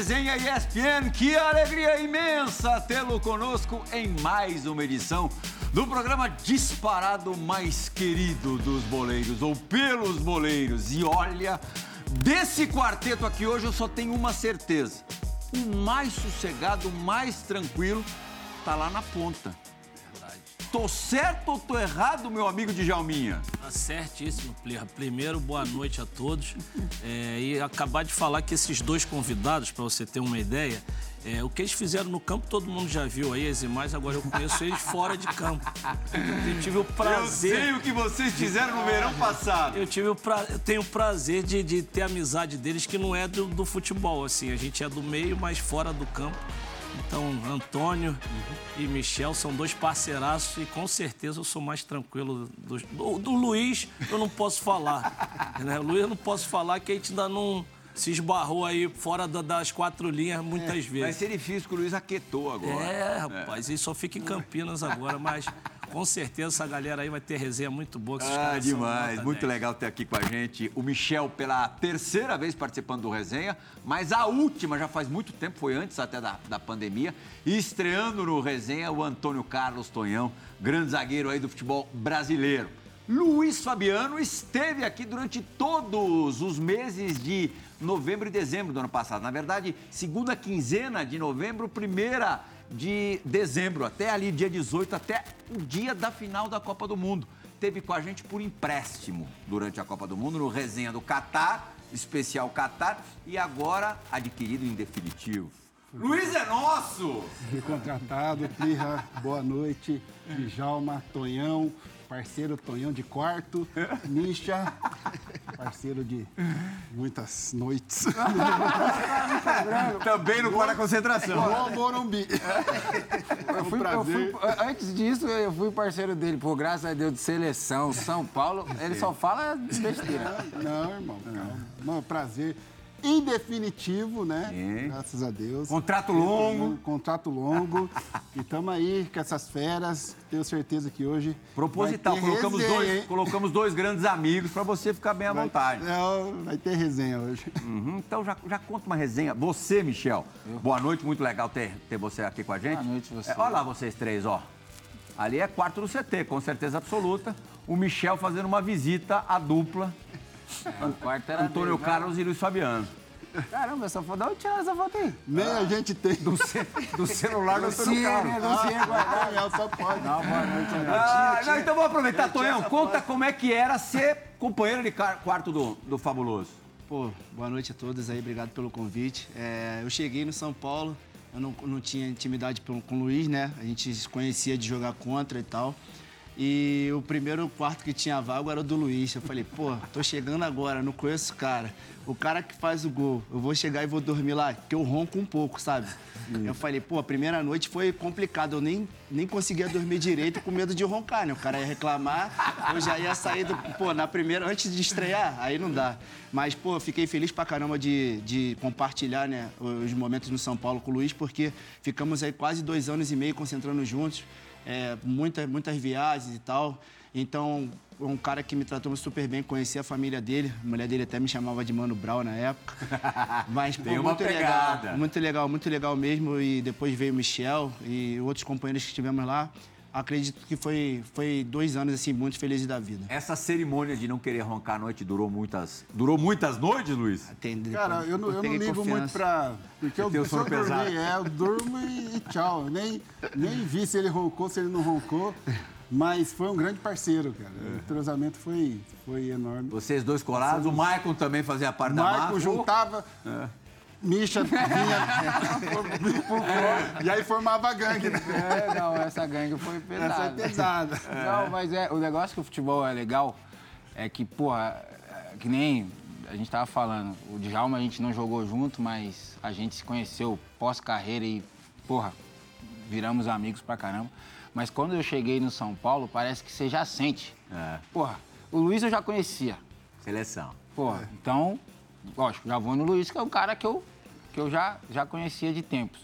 Resenha ESPN. Que alegria imensa tê-lo conosco em mais uma edição do programa disparado mais querido dos boleiros, ou pelos boleiros. E olha, desse quarteto aqui hoje eu só tenho uma certeza. O mais sossegado, o mais tranquilo, tá lá na ponta. Tô certo ou tô errado, meu amigo Djalminha? Tá certíssimo, Plirra. Primeiro, boa noite a todos. É, e acabar de falar que esses dois convidados, para você ter uma ideia, é, o que eles fizeram no campo, todo mundo já viu aí as imagens, agora eu conheço eles fora de campo. Eu tive o prazer. Eu sei o que vocês fizeram no verão passado. Eu tive o pra... eu tenho o prazer de, de ter amizade deles, que não é do, do futebol, assim. A gente é do meio, mas fora do campo. Então, Antônio e Michel são dois parceiraços e com certeza eu sou mais tranquilo. Do, do, do Luiz eu não posso falar. Né? O Luiz eu não posso falar que a gente ainda não se esbarrou aí fora da, das quatro linhas muitas Vai vezes. ser difícil que o Luiz aquietou agora. É, rapaz, ele só fica em Campinas agora, mas com certeza essa galera aí vai ter resenha muito boa. que Ah, demais. Muito 10. legal ter aqui com a gente o Michel pela terceira vez participando do Resenha, mas a última já faz muito tempo, foi antes até da, da pandemia. E estreando no Resenha o Antônio Carlos Tonhão, grande zagueiro aí do futebol brasileiro. Luiz Fabiano esteve aqui durante todos os meses de novembro e dezembro do ano passado. Na verdade, segunda quinzena de novembro, primeira de dezembro, até ali, dia 18, até o dia da final da Copa do Mundo. Teve com a gente por empréstimo durante a Copa do Mundo, no resenha do Catar, especial Catar, e agora adquirido em definitivo. Luiz é nosso! Fui contratado, Plirra, boa noite. Djalma, Tonhão, parceiro Tonhão de quarto. Misha, parceiro de muitas noites. Também no Guarda Concentração. Igual Morumbi. Eu É um fui, eu prazer. fui- antes disso, eu fui parceiro dele, por graças a Deus, de seleção, São Paulo. Ele só fala besteira. Não, irmão, calma. Não, prazer. Em definitivo, né? Sim. Graças a Deus. Contrato longo. Um contrato longo. e estamos aí com essas feras. Tenho certeza que hoje. Proposital, vai ter colocamos resenha, dois, hein? colocamos dois grandes amigos para você ficar bem à Vai- vontade. Não, vai ter resenha hoje. Uhum, então já, já conta uma resenha. Você, Michel, boa noite, muito legal ter, ter você aqui com a gente. Boa noite, você. É, olha lá vocês três, ó. Ali é quarto do CT, com certeza absoluta. O Michel fazendo uma visita à dupla, Antônio dele, né? Carlos e Luiz Fabiano. Caramba, essa foto. De onde tiraram essa foto aí? Nem a gente tem. Do, ce- do celular do Antônio Sim, Carlos. Não sei guardar. Tonhão só pode. Não, boa noite. Ah, não, então vamos aproveitar, Tonhão. Conta como é que era ser companheiro de quarto do, do Fabuloso. Pô, boa noite a todos aí, obrigado pelo convite. É, eu cheguei no São Paulo, eu não, não tinha intimidade com, com o Luiz, né? A gente se conhecia de jogar contra e tal. E o primeiro quarto que tinha vago era o do Luiz. Eu falei, pô, tô chegando agora, não conheço o cara. O cara que faz o gol, eu vou chegar e vou dormir lá, que eu ronco um pouco, sabe? Eu falei, pô, a primeira noite foi complicado, eu nem, nem conseguia dormir direito com medo de roncar, né? O cara ia reclamar, eu já ia sair do. Pô, na primeira, antes de estrear, aí não dá. Mas, pô, eu fiquei feliz pra caramba de, de compartilhar, né, os momentos no São Paulo com o Luiz, porque ficamos aí quase dois anos e meio concentrando juntos, é, muitas, muitas viagens e tal. Então, um cara que me tratou super bem, conheci a família dele, a mulher dele até me chamava de Mano Brown na época. Mas, pô, muito pegada. legal, muito legal, muito legal mesmo. E depois veio o Michel e outros companheiros que estivemos lá. Acredito que foi, foi dois anos, assim, muito felizes da vida. Essa cerimônia de não querer roncar à noite durou muitas, durou muitas noites, Luiz? Tem- Cara, eu não, eu não ligo confiança. muito pra. Porque eu, eu pesado. dormir, é, eu durmo e, tchau. Eu Nem, nem vi se ele roncou, se ele não roncou. Mas foi um grande parceiro, cara. É. O entrosamento foi, foi enorme. Vocês dois colados, o Maicon também fazia parte da Marco máfia. juntava. Misha vinha. por fora, e aí formava a gangue, né? É, não, essa gangue foi Essa é pesada. pesada. Não, mas é, o negócio que o futebol é legal é que, porra, é que nem a gente tava falando, o Djalma a gente não jogou junto, mas a gente se conheceu pós-carreira e, porra, viramos amigos pra caramba. Mas quando eu cheguei no São Paulo, parece que você já sente. É. Porra, o Luiz eu já conhecia. Seleção. Porra, então, lógico, já vou no Luiz, que é um cara que eu, que eu já, já conhecia de tempos.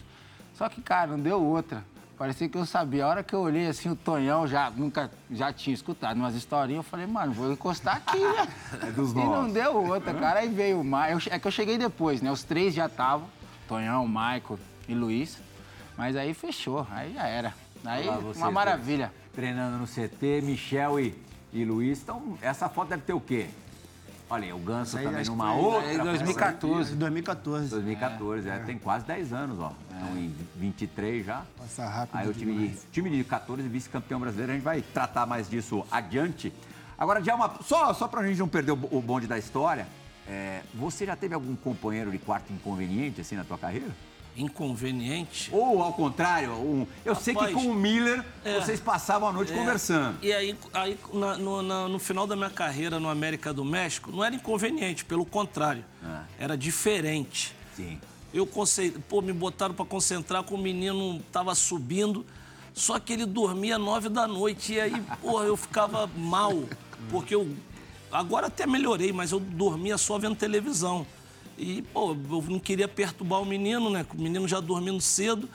Só que, cara, não deu outra. parecia que eu sabia. A hora que eu olhei assim, o Tonhão já nunca já tinha escutado umas historinhas. Eu falei, mano, vou encostar aqui, né? É dos e não deu outra, cara. Aí veio o Maicon. É que eu cheguei depois, né? Os três já estavam. Tonhão, Maicon e Luiz. Mas aí fechou, aí já era. Aí, Lá vocês uma dois maravilha. Treinando no CT, Michel e, e Luiz. Então, essa foto deve ter o quê? Olha aí, o Ganso aí também numa foi- outra. festa. 2014. 2014. 2014, é. Tem quase 10 anos, ó. Então, em 23 já. Passa rápido Aí o time de, time de 14, vice-campeão brasileiro, a gente vai tratar mais disso adiante. Agora, Djalma, só, só pra gente não perder o, o bonde da história, é, você já teve algum companheiro de quarto inconveniente, assim, na tua carreira? Inconveniente. Ou, ao contrário, um- eu sei que com o Miller, é. vocês passavam a noite É, conversando. E aí, aí na- no, na- no final da minha carreira no América do México, não era inconveniente, pelo contrário. Ah. Era diferente. Sim. Eu pô, me botaram para concentrar com o menino, tava subindo, só que ele dormia nove da noite. E aí, porra, eu ficava mal, porque eu. Agora até melhorei, mas eu dormia só vendo televisão. E, pô, eu não queria perturbar o menino, né? O menino já dormindo cedo.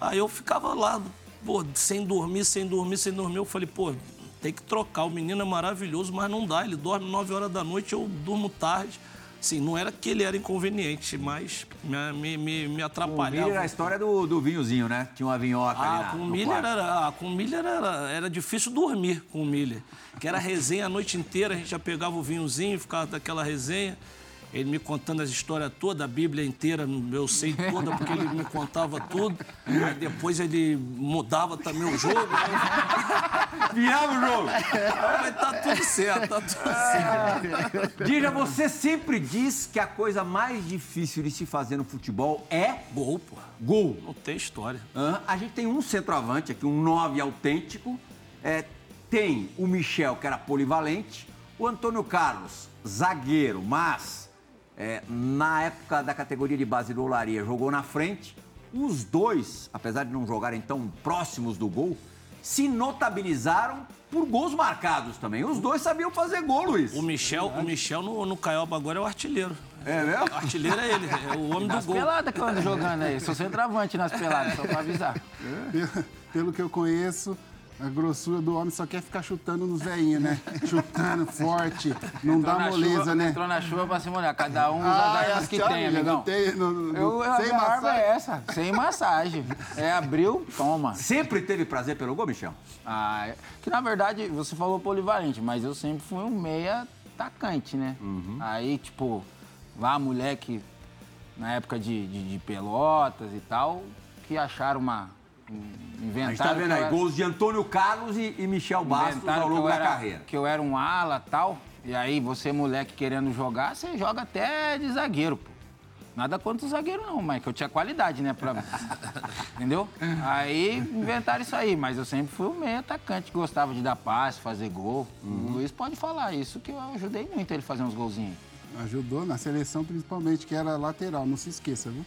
Aí eu ficava lá, pô, sem dormir, sem dormir, sem dormir. Eu falei, pô, tem que trocar. O menino é maravilhoso, mas não dá. Ele dorme 9 horas da noite, eu durmo tarde. Assim, não era que ele era inconveniente, mas me, me, me, me O Miller atrapalhava. era a história do, do vinhozinho, né? Tinha uma vinhoca ali Ah, na, com o Miller, era, ah, com o Miller era, era difícil dormir com o Miller. Que era resenha a noite inteira, a gente já pegava o vinhozinho, ficava daquela resenha. Ele me contando as histórias todas, a Bíblia inteira, eu sei toda, porque ele me contava tudo. Aí depois ele mudava também o jogo. Aí Virava o jogo. eu falei, tá tudo certo, tá tudo certo. Dija, você sempre diz que a coisa mais difícil de se fazer no futebol é Gol, pô. gol. Não tem história. Hã? A gente tem um centroavante aqui, um 9 autêntico. É, tem o Michel, que era polivalente. O Antônio Carlos, zagueiro, mas é, na época da categoria de base do Olaria, jogou na frente. Os dois, apesar de não jogarem tão próximos do gol, se notabilizaram por gols marcados também. Os dois sabiam fazer gol, Luiz. O Michel, o Michel no, no Caioba agora é o artilheiro. É mesmo? O artilheiro é ele, é o homem do Nas gol. peladas que eu ando jogando aí. Sou centroavante nas peladas, só pra avisar. Pelo, pelo que eu conheço, a grossura do homem só quer ficar chutando nos veinhos, né? Chutando forte, não Entrou dá moleza, chuva, né? Entrou na chuva pra se molhar. Cada um usa Ah, as armas que tem, amigão. não tem- não- não- Eu, sem a minha arma massagem. é essa, sem massagem. É abriu, toma. Sempre teve prazer pelo gol, Michel? Ah, é- que na verdade, você falou polivalente, mas eu sempre fui um meia atacante, né? Uhum. Aí, tipo, lá moleque, na época de, de, de pelotas e tal, que acharam uma. Um- A gente Inventaram tá vendo aí, era- gols de Antônio Carlos e, e Michel Bastos inventaram ao longo eu da era- carreira. Que eu era um ala tal. E aí, você, moleque, querendo jogar, você joga até de zagueiro, pô. Nada contra o zagueiro, não, mas que eu tinha qualidade, né? Pra... Entendeu? Aí inventaram isso aí, mas eu sempre fui um meio atacante, gostava de dar passe, fazer gol. Uhum. O Luiz pode falar isso, que eu ajudei muito ele a fazer uns golzinhos. Ajudou na seleção, principalmente, que era lateral, não se esqueça, viu?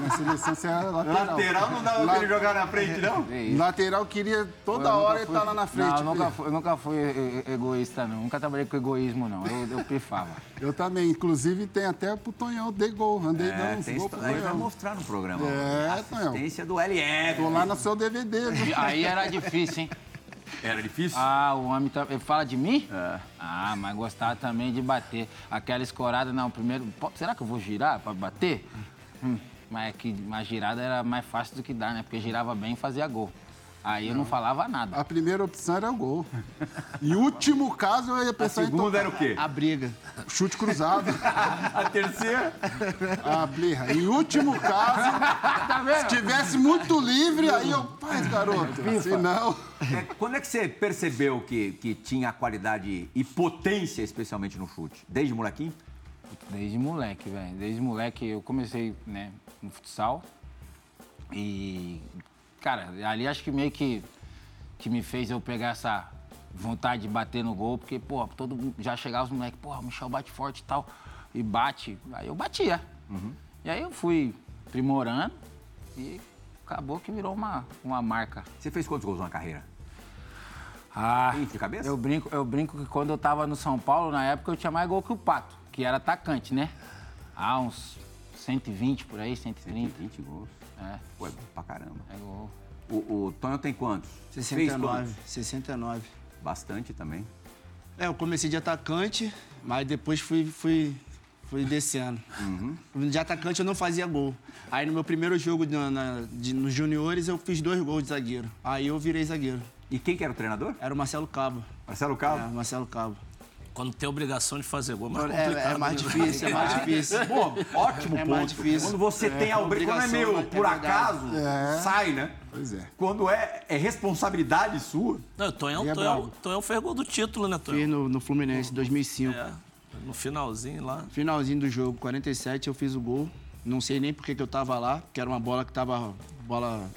Na seleção você era lateral. não dava pra ele jogar na frente, não? É isso. Lateral queria toda Eu hora ele fui- estar lá na frente. Não, eu nunca fui, eu nunca fui egoísta, não. Nunca trabalhei com egoísmo, não. Eu, eu pifava. Eu também. Inclusive, tem até pro Tonhão de gol. Andei É, dando gols pro aí vai mostrar no programa. É, Tonhão. Assistência do LF. Tô lá no seu DVD, viu? Aí era difícil, hein? Era difícil? Ah, o homem tá... Ele fala de mim? É. Ah, mas gostava também de bater. Aquela escorada, não, primeiro... Será que eu vou girar pra bater? Hum, mas é que uma girada era mais fácil do que dar, né? Porque girava bem e fazia gol. Aí eu não falava nada. A primeira opção era o gol. Em último caso, eu ia A pensar em segunda era o quê? A briga. chute cruzado. A terceira? A blirra. Em último caso, Tá vendo? se tivesse muito livre, aí eu... Faz, garoto. Se não... É, quando é que você percebeu que, que tinha qualidade e potência, especialmente no chute? Desde molequinho? Desde moleque, velho. Desde moleque eu comecei, né, no futsal. E, cara, ali acho que meio que, que me fez eu pegar essa vontade de bater no gol, porque, pô, todo já chegava os moleques, pô, o Michel bate forte e tal. E bate. Aí eu batia. E aí eu fui aprimorando e acabou que virou uma, uma marca. Você fez quantos gols na carreira? Ah, de cabeça? eu brinco, eu brinco que quando eu tava no São Paulo, na época, eu tinha mais gol que o Pato, que era atacante, né? Ah, uns 120 por aí, 130. 20 gols. É, Pô, é bom pra caramba. é gol. O, o Tonho tem quantos? Fez 69, quantos? 69. Bastante também. É, eu comecei de atacante, mas depois fui, fui, fui descendo. De atacante eu não fazia gol. Aí no meu primeiro jogo na, na- de- nos juniores eu fiz dois gols de zagueiro. Aí eu virei zagueiro. E quem que era o treinador? Era o Marcelo Cabo. Marcelo É, Cabo? Marcelo Cabo. Quando tem obrigação de fazer gol, é mais É, complicado. é mais né? difícil, é mais difícil. Pô, ótimo É ponto. mais difícil. Quando você tem a obrigação, quando é meu, é por acaso, É. sai, né? Pois é. Quando é, é responsabilidade sua. Não, o Tonhão, é Tonhão. Tonhão fez gol do título, né, Fiz Tonhão? no, no Fluminense, 2005. É, no finalzinho lá. Finalzinho do jogo, 47, eu fiz o gol. Não sei nem por que eu tava lá, que era uma bola que tava bola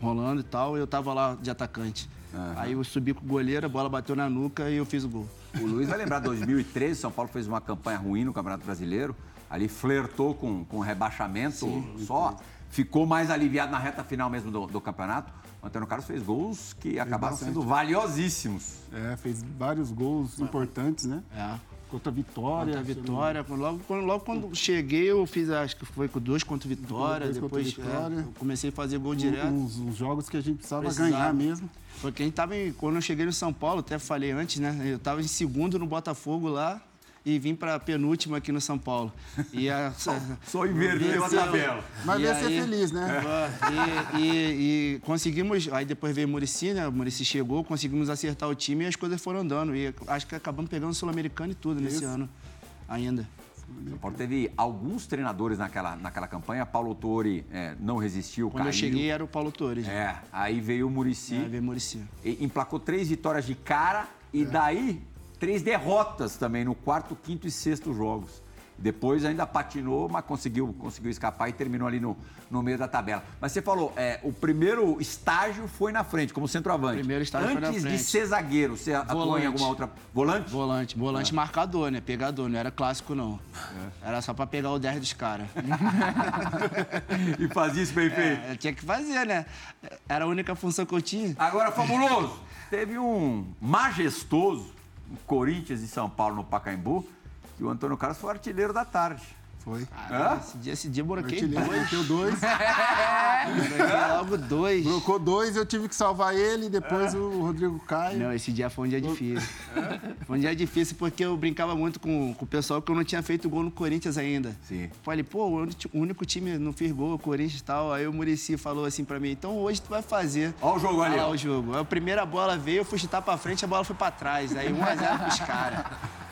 rolando e tal, e eu tava lá de atacante. Aí eu subi com o goleiro, a bola bateu na nuca e eu fiz o gol. O Luiz vai lembrar, 2013, São Paulo fez uma campanha ruim no Campeonato Brasileiro. Ali flertou com, com rebaixamento, só ficou mais aliviado na reta final mesmo do, do campeonato. O Antônio Carlos fez gols que acabaram bastante. sendo valiosíssimos. É, fez vários gols importantes, né? É. Contra a Vitória. Contra a Vitória. Logo, quando, logo quando cheguei, eu fiz, acho que foi com dois contra a Vitória. Dois depois Vitória. é, eu comecei a fazer gol direto. Uns, uns jogos que a gente precisava Precisava. ganhar mesmo. Porque a gente tava em, quando eu cheguei no São Paulo, até falei antes, né? Eu tava em segundo no Botafogo lá e vim para penúltimo aqui no São Paulo. E a, Só inverteu a tabela. Mas veio ser feliz, né? E, e- e conseguimos. Aí depois veio o Murici, né? O Murici chegou, conseguimos acertar o time e as coisas foram andando. E acho que acabamos pegando o Sul-Americano e tudo nesse Isso. ano ainda. O São Paulo teve alguns treinadores naquela, naquela campanha. Paulo Torre é, não resistiu, Quando caiu. eu cheguei era o Paulo Torres. É, aí veio o Murici. Aí veio o Murici. E emplacou três vitórias de cara e daí três derrotas também no quarto, quinto e sexto jogos. Depois ainda patinou, mas conseguiu, conseguiu escapar e terminou ali no, no meio da tabela. Mas você falou, é, o primeiro estágio foi na frente, como centroavante. Primeiro estágio foi Antes na de frente. ser zagueiro, você atuou em Volante. alguma outra... Volante? Volante. Volante Ah. marcador, né? Pegador, não era clássico, não. É. Era só pra pegar o 10 dos caras. e fazia isso bem feito. É, tinha que fazer, né? Era a única função que eu tinha. Agora, fabuloso, teve um majestoso Corinthians e São Paulo no Pacaembu, que o Antônio Carlos foi o artilheiro da tarde. Foi. Hã? Esse dia, esse dia eu broquei Artilheiro, dois. meteu dois. Broquei logo dois. Trocou dois, eu tive que salvar ele, depois É. o Rodrigo Caio. Não, esse dia foi um dia difícil. Foi um dia difícil porque eu brincava muito com, com o pessoal que eu não tinha feito gol no Corinthians ainda. Sim. Falei, pô, o único- time não fez gol, o Corinthians e tal. Aí o Murici falou assim pra mim, então hoje tu vai fazer. Olha o jogo ali, Olha ó. o jogo. A primeira bola veio, eu fui chutar pra frente, a bola foi pra trás. Aí 1x0 pros caras.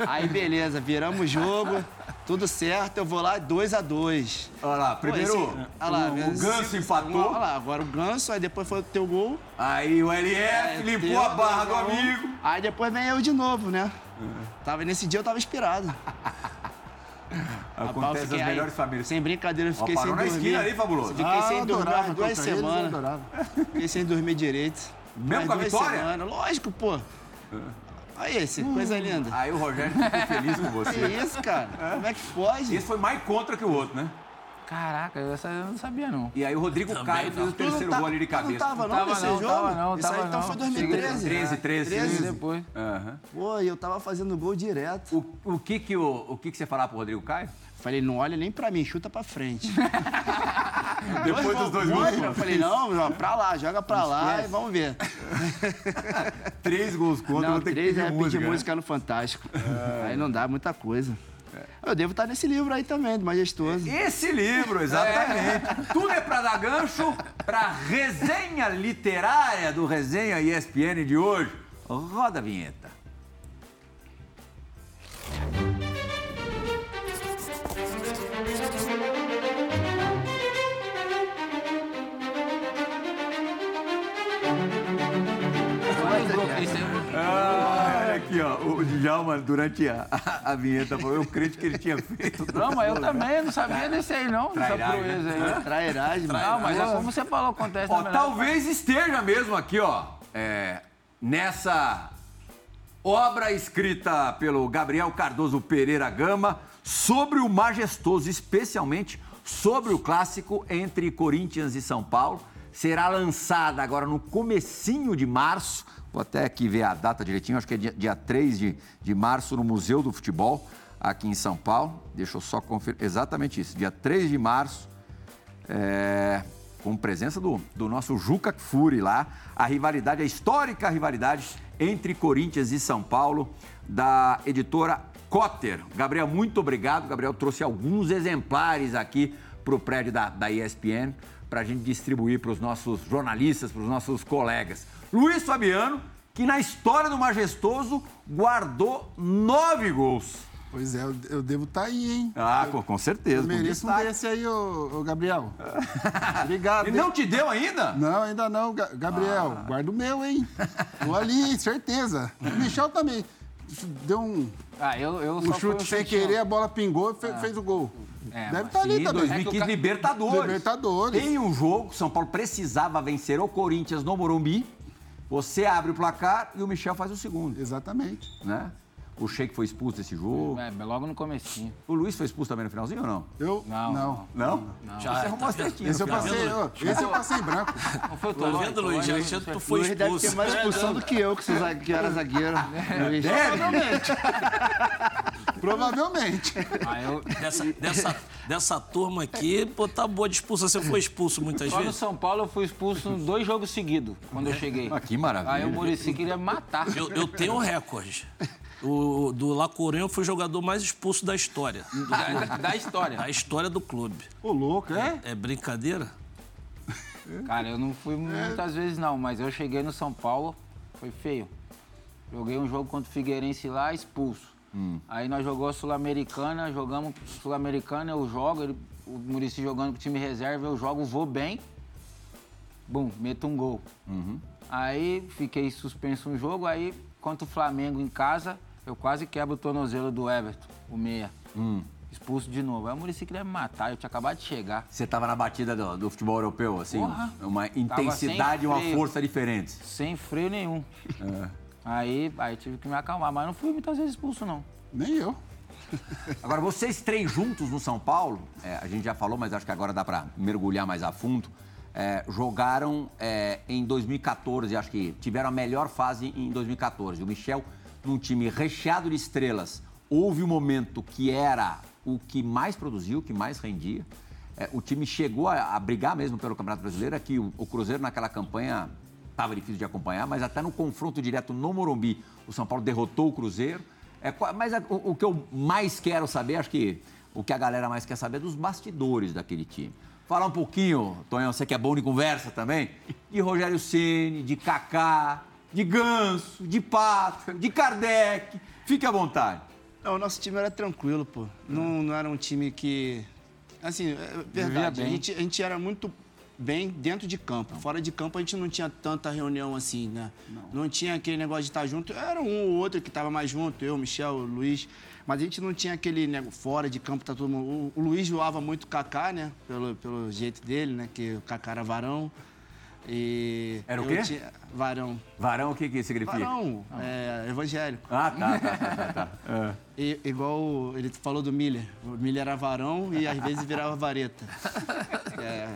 Aí beleza, viramos o jogo, tudo certo, eu vou lá 2x2. Olha lá, primeiro Pô, esse- olha lá, o, o Ganso empatou, Olha lá, agora o Ganso, aí depois foi o teu gol. aí o LF limpou Teu, a barra do a amigo. Aí depois vem eu de novo, né? Tava, nesse dia eu tava inspirado. Rapaz, Acontece nas aí, melhores famílias. Sem brincadeira, eu Ó, fiquei parou sem na dormir. esquina ali, fabuloso. Fiquei Ah, sem dormir adorava umas duas semanas. Fiquei sem dormir direito. Mesmo com a vitória? semanas. Lógico, pô. Aí esse, coisa linda. Aí o Rogério ficou feliz com Que você. isso, cara? Como é que pode? Esse foi mais contra que o outro, né? Caraca, essa eu não sabia, não. E aí o Rodrigo Também Caio não. fez o não terceiro tá- gol ali de tu Não cabeça. tava não, Tava nesse não, jogo? tava não, Isso aí tava então não. foi 2013. 13, 13. 13. Depois. Aham. Pô, e eu tava fazendo gol direto. O, o, que que o, o que que você falava pro Rodrigo Caio? Falei, não olha nem pra mim, chuta pra frente. Depois dos dois gols. contra, Eu falei, não, ó, pra lá, joga pra lá e vamos ver. Três gols contra, não, vou ter que três pedir é música. pedir né? música no Fantástico. Aí não dá muita coisa. Eu devo estar nesse livro aí também, do Majestoso. Esse livro, exatamente. Tudo é pra dar gancho pra resenha literária do Resenha ESPN de hoje. Roda a vinheta. Ó. O Djalma, durante a, a, a vinheta, falou: eu creio que ele tinha feito. Não, mas eu também não sabia desse aí, não. Dessa Trairagem, proeza aí. né? Trairagem, mano. Não, mas é como você falou, acontece Ó, talvez esteja mesmo aqui, ó, é, nessa obra escrita pelo Gabriel Cardoso Pereira Gama sobre o majestoso, especialmente sobre o clássico entre Corinthians e São Paulo. Será lançada agora no comecinho de março. Vou até aqui ver a data direitinho, acho que é dia, dia 3 de, de março no Museu do Futebol, aqui em São Paulo. Deixa eu só conferir. Exatamente isso, dia 3 de março. É, com presença do, do nosso Juca Furi lá, a rivalidade, a histórica rivalidade entre Corinthians e São Paulo, da editora Cotter. Gabriel, muito obrigado. Gabriel trouxe alguns exemplares aqui para o prédio da, da ESPN para a gente distribuir para os nossos jornalistas, para os nossos colegas. Luiz Fabiano, que na história do Majestoso guardou nove gols. Pois é, eu, eu devo estar tá aí, hein? Ah, com, com certeza. Eu mereço um desse aí, ô, ô Gabriel. Obrigado. E não te deu ainda? Não, ainda não, Gabriel. Ah. Guarda o meu, hein? Tô ali, certeza. O Michel também deu um, ah, eu, eu um chute sem querer, a bola pingou e fez, ah. fez o gol. É, Deve estar tá ali também. 2015, é Libertadores. Libertadores. Tem um jogo, São Paulo precisava vencer o Corinthians no Morumbi. Você abre o placar e o Michel faz o segundo. Exatamente. Né? O Sheik foi expulso desse jogo. É, logo no comecinho. O Luiz foi expulso também no finalzinho ou não? Eu? Não. Não? Não? não. Já Você arrumou as tretinhas. Esse eu passei, eu, esse eu passei em branco. Não foi Tô vendo, Luiz? Já tinha, tu foi expulso. Luiz deve ter mais expulsão do que eu, que, que era zagueiro. Luiz. Provavelmente. Provavelmente. Ah, eu... dessa, dessa, dessa turma aqui, pô, tá boa de expulsão. Você foi expulso muitas Só vezes? no São Paulo eu fui expulso dois jogos seguidos, quando eu cheguei. Ah, que maravilha. Aí o Murici queria me matar. Eu, eu tenho um recorde. O, do La Coruña foi o jogador mais expulso da história. Do da, da, história? Da história do clube. Ô, louco, é? É, é brincadeira? Cara, eu não fui muitas vezes não, mas eu cheguei no São Paulo, foi feio. Joguei um jogo contra o Figueirense lá, expulso. Hum. Aí nós jogamos Sul-Americana, jogamos Sul-Americana, eu jogo, ele, o Murici jogando com o time reserva, eu jogo, vou bem. Bum, meto um gol. Uhum. Aí fiquei suspenso um jogo, aí contra o Flamengo em casa, eu quase quebro o tornozelo do Everton, o meia. Hum. Expulso de novo. Aí o Muricy queria me matar, eu tinha acabado de chegar. Você tava na batida do, do futebol europeu, assim? Porra, uma intensidade e uma força diferentes. Sem freio nenhum. É. Aí, aí tive que me acalmar, mas não fui muitas vezes expulso, não. Nem eu. Agora, vocês três juntos no São Paulo, é, a gente já falou, mas acho que agora dá para mergulhar mais a fundo. É, jogaram é, em 2014, acho que tiveram a melhor fase em 2014. O Michel num time recheado de estrelas, houve um momento que era o que mais produziu, o que mais rendia. É, o time chegou a, a, brigar mesmo pelo Campeonato Brasileiro, que o, o Cruzeiro naquela campanha estava difícil de acompanhar, mas até no confronto direto no Morumbi, o São Paulo derrotou o Cruzeiro. É, mas a, o, o, que eu mais quero saber, acho que o que a galera mais quer saber é dos bastidores daquele time. Falar um pouquinho, Tonhão, você que é bom de conversa também, de Rogério Ceni, de Kaká, de Ganso, de Pato, de Kardec. Fique à vontade. Não, o nosso time era tranquilo, pô. Não, não era um time que. Assim, é verdade. A gente, a gente era muito bem dentro de campo. Fora de campo a gente não tinha tanta reunião assim, né? Não, não tinha aquele negócio de estar junto. Era um ou outro que estava mais junto, eu, Michel, o Luiz. Mas a gente não tinha aquele negócio fora de campo, tá todo mundo. O, o Luiz voava muito o Kaká, né? Pelo, pelo jeito dele, né? Que o Kaká era varão. E Era o quê? Tinha... Varão. Varão, o que, que significa? Varão, é, evangélico. Ah, tá, tá, tá. tá, tá. É. E, igual ele falou do Miller. O Miller era varão e às vezes virava vareta. É,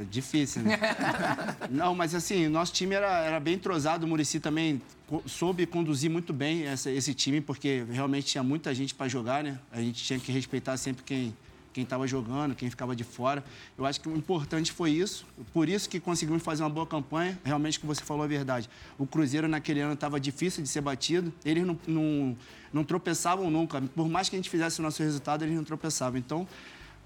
é difícil, né? Não, mas assim, o nosso time era, era bem entrosado. O Murici também soube conduzir muito bem essa, esse time, porque realmente tinha muita gente para jogar, né? A gente tinha que respeitar sempre quem quem estava jogando, quem ficava de fora. Eu acho que o importante foi isso, por isso que conseguimos fazer uma boa campanha. Realmente, que você falou a verdade. O Cruzeiro naquele ano estava difícil de ser batido, eles não, não, não tropeçavam nunca. Por mais que a gente fizesse o nosso resultado, eles não tropeçavam. Então,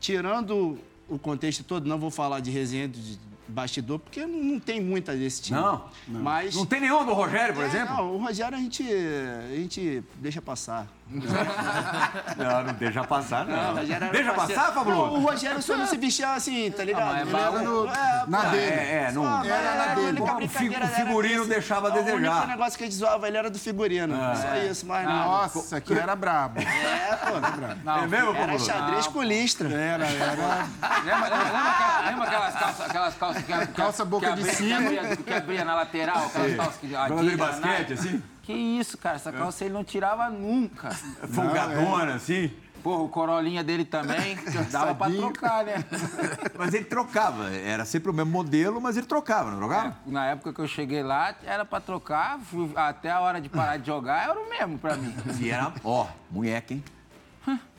tirando o contexto todo, não vou falar de resenha de bastidor, porque não, não tem muita desse time. Não, não. Mas, não tem nenhum do Rogério, por é, exemplo? Não, o Rogério a gente, a gente deixa passar. Não, não deixa passar, não. não deixa passar, Pablo? Não, o Rogério só não se vestia assim, tá ligado? Ah, ele era no, é, na dele. É, é, não. Era, era na dele. O, figurino deixava a desejar. O único negócio que a gente zoava ele era do figurino. É. Só isso, mas não. Nossa, aqui era brabo. É, pô, era brabo. Não, é mesmo, Pablo? Era xadrez com listra. Era, era. Lembra, lembra, lembra aquelas calças, aquelas calças que, calça boca de cima. Que abria na lateral, aquelas calças que... de basquete, assim? Que isso, cara, essa calça ele não tirava nunca. Folgadona, é. assim? Porra, o Corolinha dele também, dava pra trocar, né? Mas ele trocava, era sempre o mesmo modelo, mas ele trocava, não trocava? É, na época que eu cheguei lá, era pra trocar, até a hora de parar de jogar, era o mesmo pra mim. E era, ó, munheca, hein?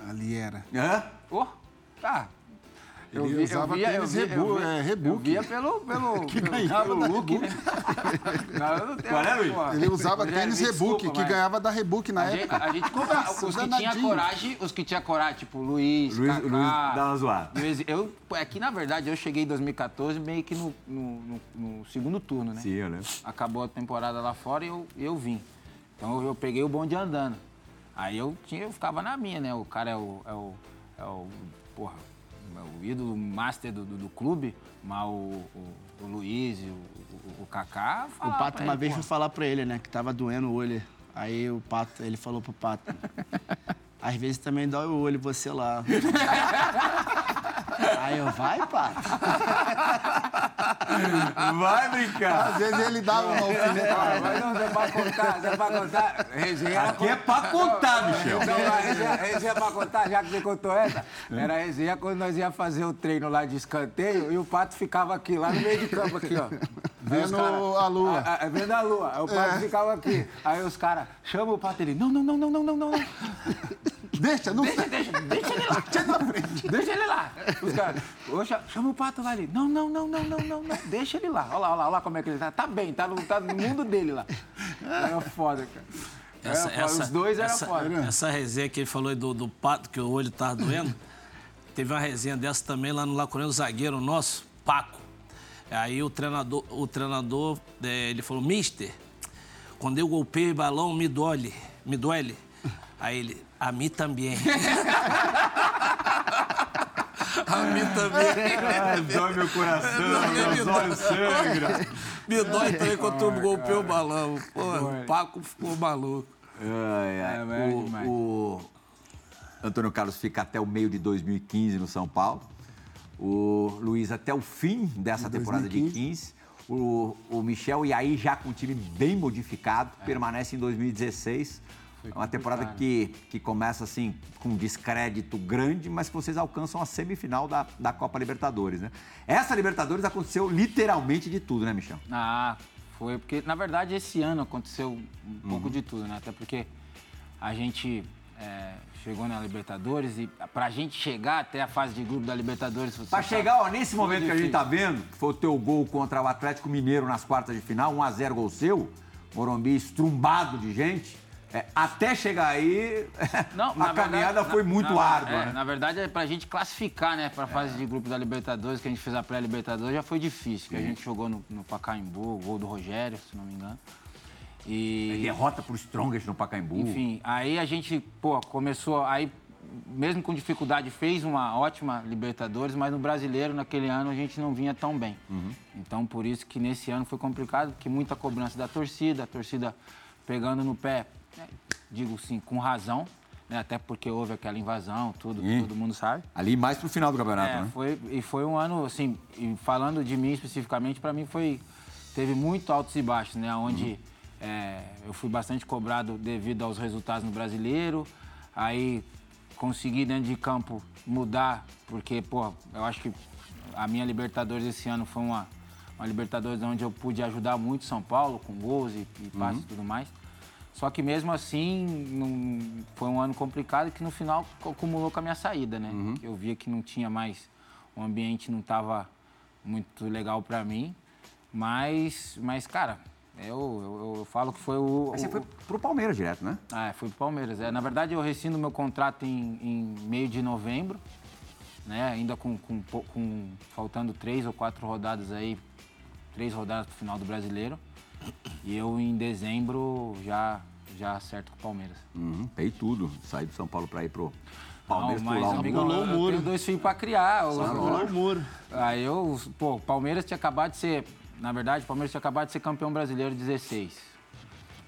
Ali era. Hã? Ó, tá. Eu Ele vi- eu usava via- eu tênis via- eu Rebu- via- é, Eu Rebook. via pelo, pelo, Que pelo, ganhava pelo look, né? Não, eu não tenho- Qual é, Ele usava Rogério, tênis desculpa, que mas ganhava da Rebook na A gente, época. a gente comprava. Nossa, os que tinha danadinho. coragem, os que tinha coragem, tipo Luiz, Luiz- Kaká, Luiz dá uma zoada. Luiz- eu, é que, na verdade, eu cheguei em 2014 meio que no, no- no- no segundo turno, né? Sim, eu lembro. Acabou a temporada lá fora e eu, eu vim. Então eu peguei o bonde andando. Aí eu, tinha, eu ficava na minha, né? O cara é o. É o, é o porra, é o ídolo master do, do, do clube, mas o, o, o Luiz, o, o, o Kaká. O Pato uma ele, vez foi falar pra ele, né? Que tava doendo o olho. Aí o Pato, ele falou pro Pato. Às vezes também dói o olho você lá. Aí eu, vai, Pato. Vai brincar. Às vezes ele dava uma é, alfinetada. É, é, mas não, você pra contar, você pra contar. Resenha Aqui é pra contar, Michel. Então, a resenha, resenha pra contar, já que você contou essa, era a resenha quando nós ia fazer o treino lá de escanteio e o Pato ficava aqui, lá no meio de campo aqui, ó. Vendo cara, a lua. A, a, vendo a lua. O Pato é. ficava aqui. Aí os caras, chama o Pato, ele, não, não, não, não, não, não, não. Deixa, não Deixa, deixa, deixa ele lá. Deixa ele lá. Os caras, "Oxa, chama o pato lá ali. Não, não, não, não, não, não, não. Deixa ele lá. Olha lá, olha lá, olha lá como é que ele tá. Tá bem, tá no, tá no mundo dele lá. Era foda, cara. Essa, foda. essa, Os dois eram essa, foda. Essa resenha que ele falou aí do, do pato, que o olho tava doendo, teve uma resenha dessa também lá no Lacureno, o zagueiro nosso, Paco. Aí o treinador, o treinador eh, ele falou, mister, quando eu golpeio o balão, me dole, me doele. Aí ele, a mim também. a mim também. Ai, dói meu coração, meus olhos sangram. Me dói também quando eu golpeio o balão. Pô, o Paco ficou maluco. Ai, ai. É, é o, o Antônio Carlos fica até o meio de 2015 no São Paulo. O Luiz até o fim dessa De temporada de 15. O, o Michel, e aí já com o time bem modificado, permanece em 2016. É uma temporada que, que começa assim com um descrédito grande, mas que vocês alcançam a semifinal da, da Copa Libertadores, né? Essa Libertadores aconteceu literalmente de tudo, né, Michel? Ah, foi porque, na verdade, esse ano aconteceu um pouco de tudo, né? Até porque a gente é, chegou na Libertadores e pra gente chegar até a fase de grupo da Libertadores... você Pra chegar, ó, nesse momento que a gente difícil. tá vendo, que foi o teu gol contra o Atlético Mineiro nas quartas de final, 1x0 gol seu, Morumbi estrumbado de gente, é, até chegar aí, Não, a caminhada verdade- foi na- muito na- árdua, é, né? Na verdade, é pra gente classificar, né, pra fase de grupo da Libertadores, que a gente fez a pré-Libertadores, já foi difícil, que a gente jogou no, no Pacaembu, o gol do Rogério, se não me engano. E... Derrota pro Strongest no Pacaembu. Enfim, aí a gente, pô, começou, aí mesmo com dificuldade fez uma ótima Libertadores, mas no Brasileiro naquele ano a gente não vinha tão bem. Então por isso que nesse ano foi complicado, porque muita cobrança da torcida, a torcida pegando no pé, né, digo sim, com razão, né, até porque houve aquela invasão, tudo, Sim. todo mundo sabe. Ali mais pro final do campeonato, É, né? foi, e foi um ano, assim, e falando de mim especificamente, para mim foi. Teve muito altos e baixos, né? Onde é, eu fui bastante cobrado devido aos resultados no brasileiro. Aí consegui dentro de campo mudar, porque, pô, eu acho que a minha Libertadores esse ano foi uma, uma Libertadores onde eu pude ajudar muito São Paulo, com gols e, e passes e tudo mais. Só que mesmo assim, não- foi um ano complicado que no final acumulou com a minha saída, né? Eu via que não tinha mais, o ambiente não estava muito legal para mim. Mas, mas cara, eu, eu, eu falo que foi o. Aí você o- foi pro Palmeiras direto, né? ah, fui pro Palmeiras. É, na verdade, eu rescindo meu contrato em, em meio de novembro, né? Ainda com, com, com- faltando três ou quatro rodadas aí, três rodadas pro final do brasileiro. E eu em dezembro já, já acerto com o Palmeiras. Uhum, pei tudo. Saí do São Paulo pra ir pro Palmeiras Não, mas, pular muro. O eu muro. tenho dois filhos pra criar. o- Pulou o muro. Aí eu, pô, o Palmeiras tinha acabado de ser, na verdade, o Palmeiras tinha acabado de ser campeão brasileiro 16.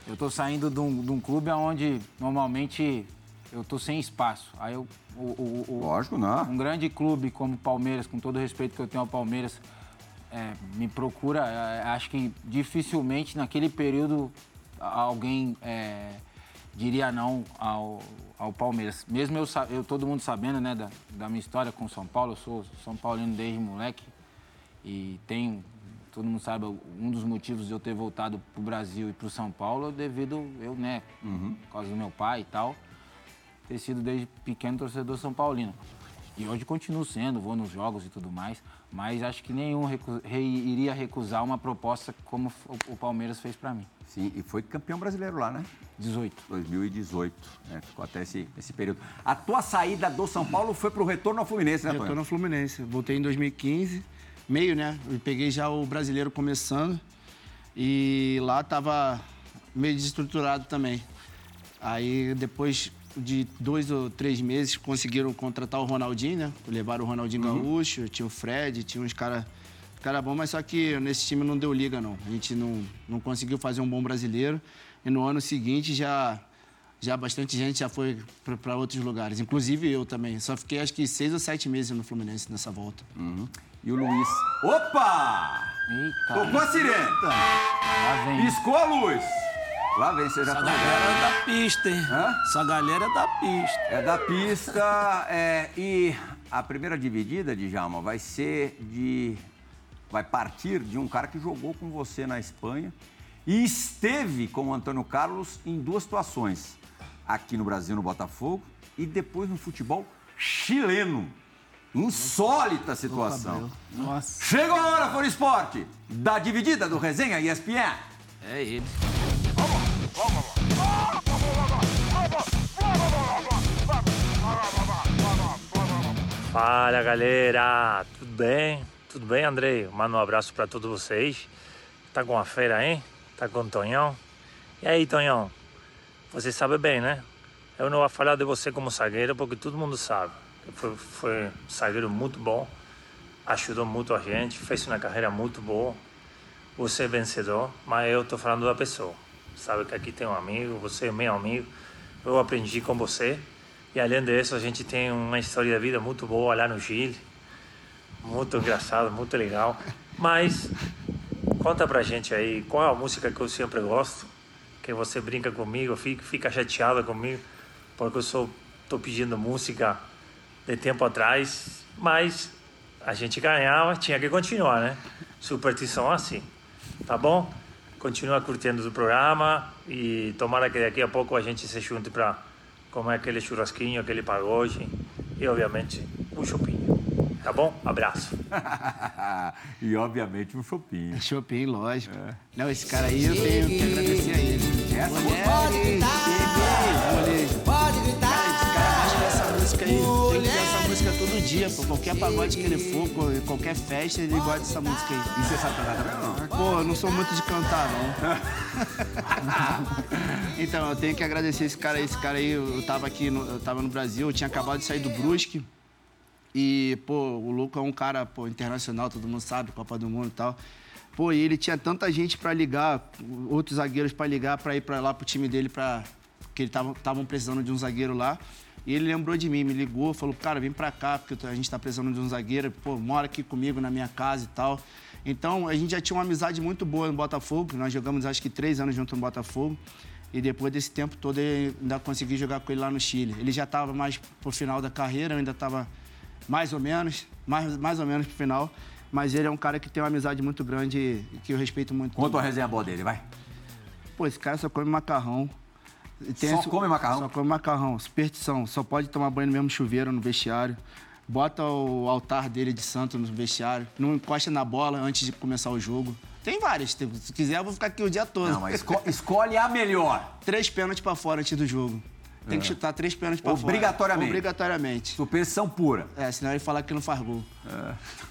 Eu tô saindo de um, de um clube onde normalmente eu tô sem espaço. Aí eu, o, o- o- Lógico, não. um grande clube como o Palmeiras, com todo o respeito que eu tenho ao Palmeiras, é, me procura. é, acho que dificilmente naquele período alguém é, diria não ao, ao Palmeiras. Mesmo eu, eu todo mundo sabendo né, da, da minha história com São Paulo, eu sou São Paulino desde moleque e tenho, todo mundo sabe, um dos motivos de eu ter voltado para o Brasil e para o São Paulo é devido eu, né, por causa do meu pai e tal, ter sido desde pequeno torcedor São Paulino. E hoje continuo sendo, vou nos jogos e tudo mais, mas acho que nenhum recu re iria recusar uma proposta como o Palmeiras fez para mim. Sim, e foi campeão brasileiro lá, né? 18. 2018, né? Ficou até esse, esse período. A tua saída do São Paulo foi pro retorno ao Fluminense, né, Retorno Tonho? ao Fluminense. Voltei em 2015, meio, né? Eu peguei já o brasileiro começando e lá tava meio desestruturado também. Aí depois de dois ou três meses conseguiram contratar o Ronaldinho, né? Levaram o Ronaldinho Gaúcho, tinha o Fred, tinha uns caras cara bom, mas só que nesse time não deu liga, não. A gente não, não conseguiu fazer um bom brasileiro. E no ano seguinte já, já bastante gente já foi para outros lugares, inclusive eu também. Só fiquei acho que seis ou sete meses no Fluminense nessa volta. E o Luiz. Opa! Eita, Tocou a sirene. lá vem. Piscou a luz. Lá vem, você já Essa tá galera é da pista, hein? Hã? Essa galera é da pista. É da pista. é, e a primeira dividida, Djalma, vai ser de. Vai partir de um cara que jogou com você na Espanha e esteve com o Antônio Carlos em duas situações. Aqui no Brasil, no Botafogo, e depois no futebol chileno. Insólita situação. Nossa. Chegou a hora, For Esporte, da dividida do Resenha ESPN. É ele. Fala galera, tudo bem? Tudo bem, Andrei? Manda um abraço para todos vocês. Tá com a feira aí? Tá com o Tonhão? E aí, Tonhão? Você sabe bem, né? Eu não vou falar de você como zagueiro porque todo mundo sabe. Foi, foi um zagueiro muito bom, ajudou muito a gente, fez uma carreira muito boa. Você é vencedor, mas eu tô falando da pessoa. Sabe que aqui tem um amigo, você é meu amigo. Eu aprendi com você. E além disso, a gente tem uma história de vida muito boa lá no Chile. Muito engraçado, muito legal. Mas conta pra gente aí qual é a música que eu sempre gosto, que você brinca comigo, fica, fica chateada comigo, porque eu só tô pedindo música de tempo atrás, mas a gente ganhava, tinha que continuar, né? Superstição assim, tá bom? Continua curtindo o programa e tomara que daqui a pouco a gente se junte para comer aquele churrasquinho, aquele pagode e, obviamente, um chopinho. Tá bom? Abraço. e, obviamente, um chopinho. Chopin, lógico. Não, esse cara aí eu tenho que agradecer a ele. Essa gritar, pode música aí. Tem que ter essa música todo dia, pô. Qualquer pagode que ele for, qualquer festa, ele gosta dessa música aí. E você sabe cantar também não? Pô, eu não sou muito de cantar, não. então, eu tenho que agradecer esse cara aí. Esse cara aí, eu tava aqui, no, eu tava no Brasil, eu tinha acabado de sair do Brusque. E, pô, o Luca é um cara, pô, internacional, todo mundo sabe, Copa do Mundo e tal. Pô, e ele tinha tanta gente pra ligar, outros zagueiros pra ligar, pra ir pra lá pro time dele, pra... que eles estavam precisando de um zagueiro lá. E ele lembrou de mim, me ligou, falou, cara, vem pra cá, porque a gente tá precisando de um zagueiro, pô, mora aqui comigo na minha casa e tal. Então, a gente já tinha uma amizade muito boa no Botafogo, nós jogamos acho que três anos junto no Botafogo. E depois desse tempo todo, eu ainda consegui jogar com ele lá no Chile. Ele já estava mais pro final da carreira, eu ainda estava mais ou menos, mais, mais ou menos pro final. Mas ele é um cara que tem uma amizade muito grande e que eu respeito muito. Conta uma resenha boa dele, vai. Pô, esse cara só come macarrão. Tem Só esse- come macarrão? Só come macarrão. Superstição. Só pode tomar banho no mesmo chuveiro, no vestiário. Bota o altar dele de santo no vestiário. Não encosta na bola antes de começar o jogo. Tem várias. Se quiser, eu vou ficar aqui o dia todo. Não, mas esco- escolhe a melhor. Três pênaltis pra fora antes do jogo. Tem que chutar três pênaltis pra fora. É. Obrigatoriamente. Obrigatoriamente. Superstição pura. É, senão ele fala que não faz gol.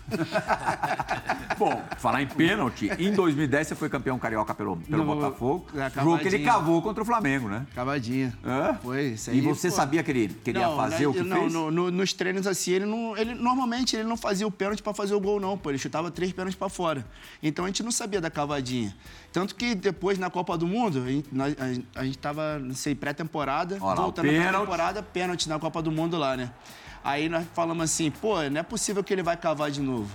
Bom, falar em pênalti, em 2010 você foi campeão carioca pelo, pelo No- Botafogo. na Jogo que ele cavou contra o Flamengo, né? Cavadinha. Hã? Foi, isso aí. E você pô. sabia que ele queria Não, fazer né, o que não, fez? no- no- nos treinos assim, ele não. Ele, normalmente ele não fazia o pênalti pra fazer o gol, não, pô. Ele chutava três pênaltis pra fora. Então a gente não sabia da cavadinha. Tanto que depois na Copa do Mundo, a gente, a a gente tava, não sei, pré-temporada, voltando pra pênalti. temporada, pênalti na Copa do Mundo lá, né? Aí nós falamos assim, pô, não é possível que ele vai cavar de novo.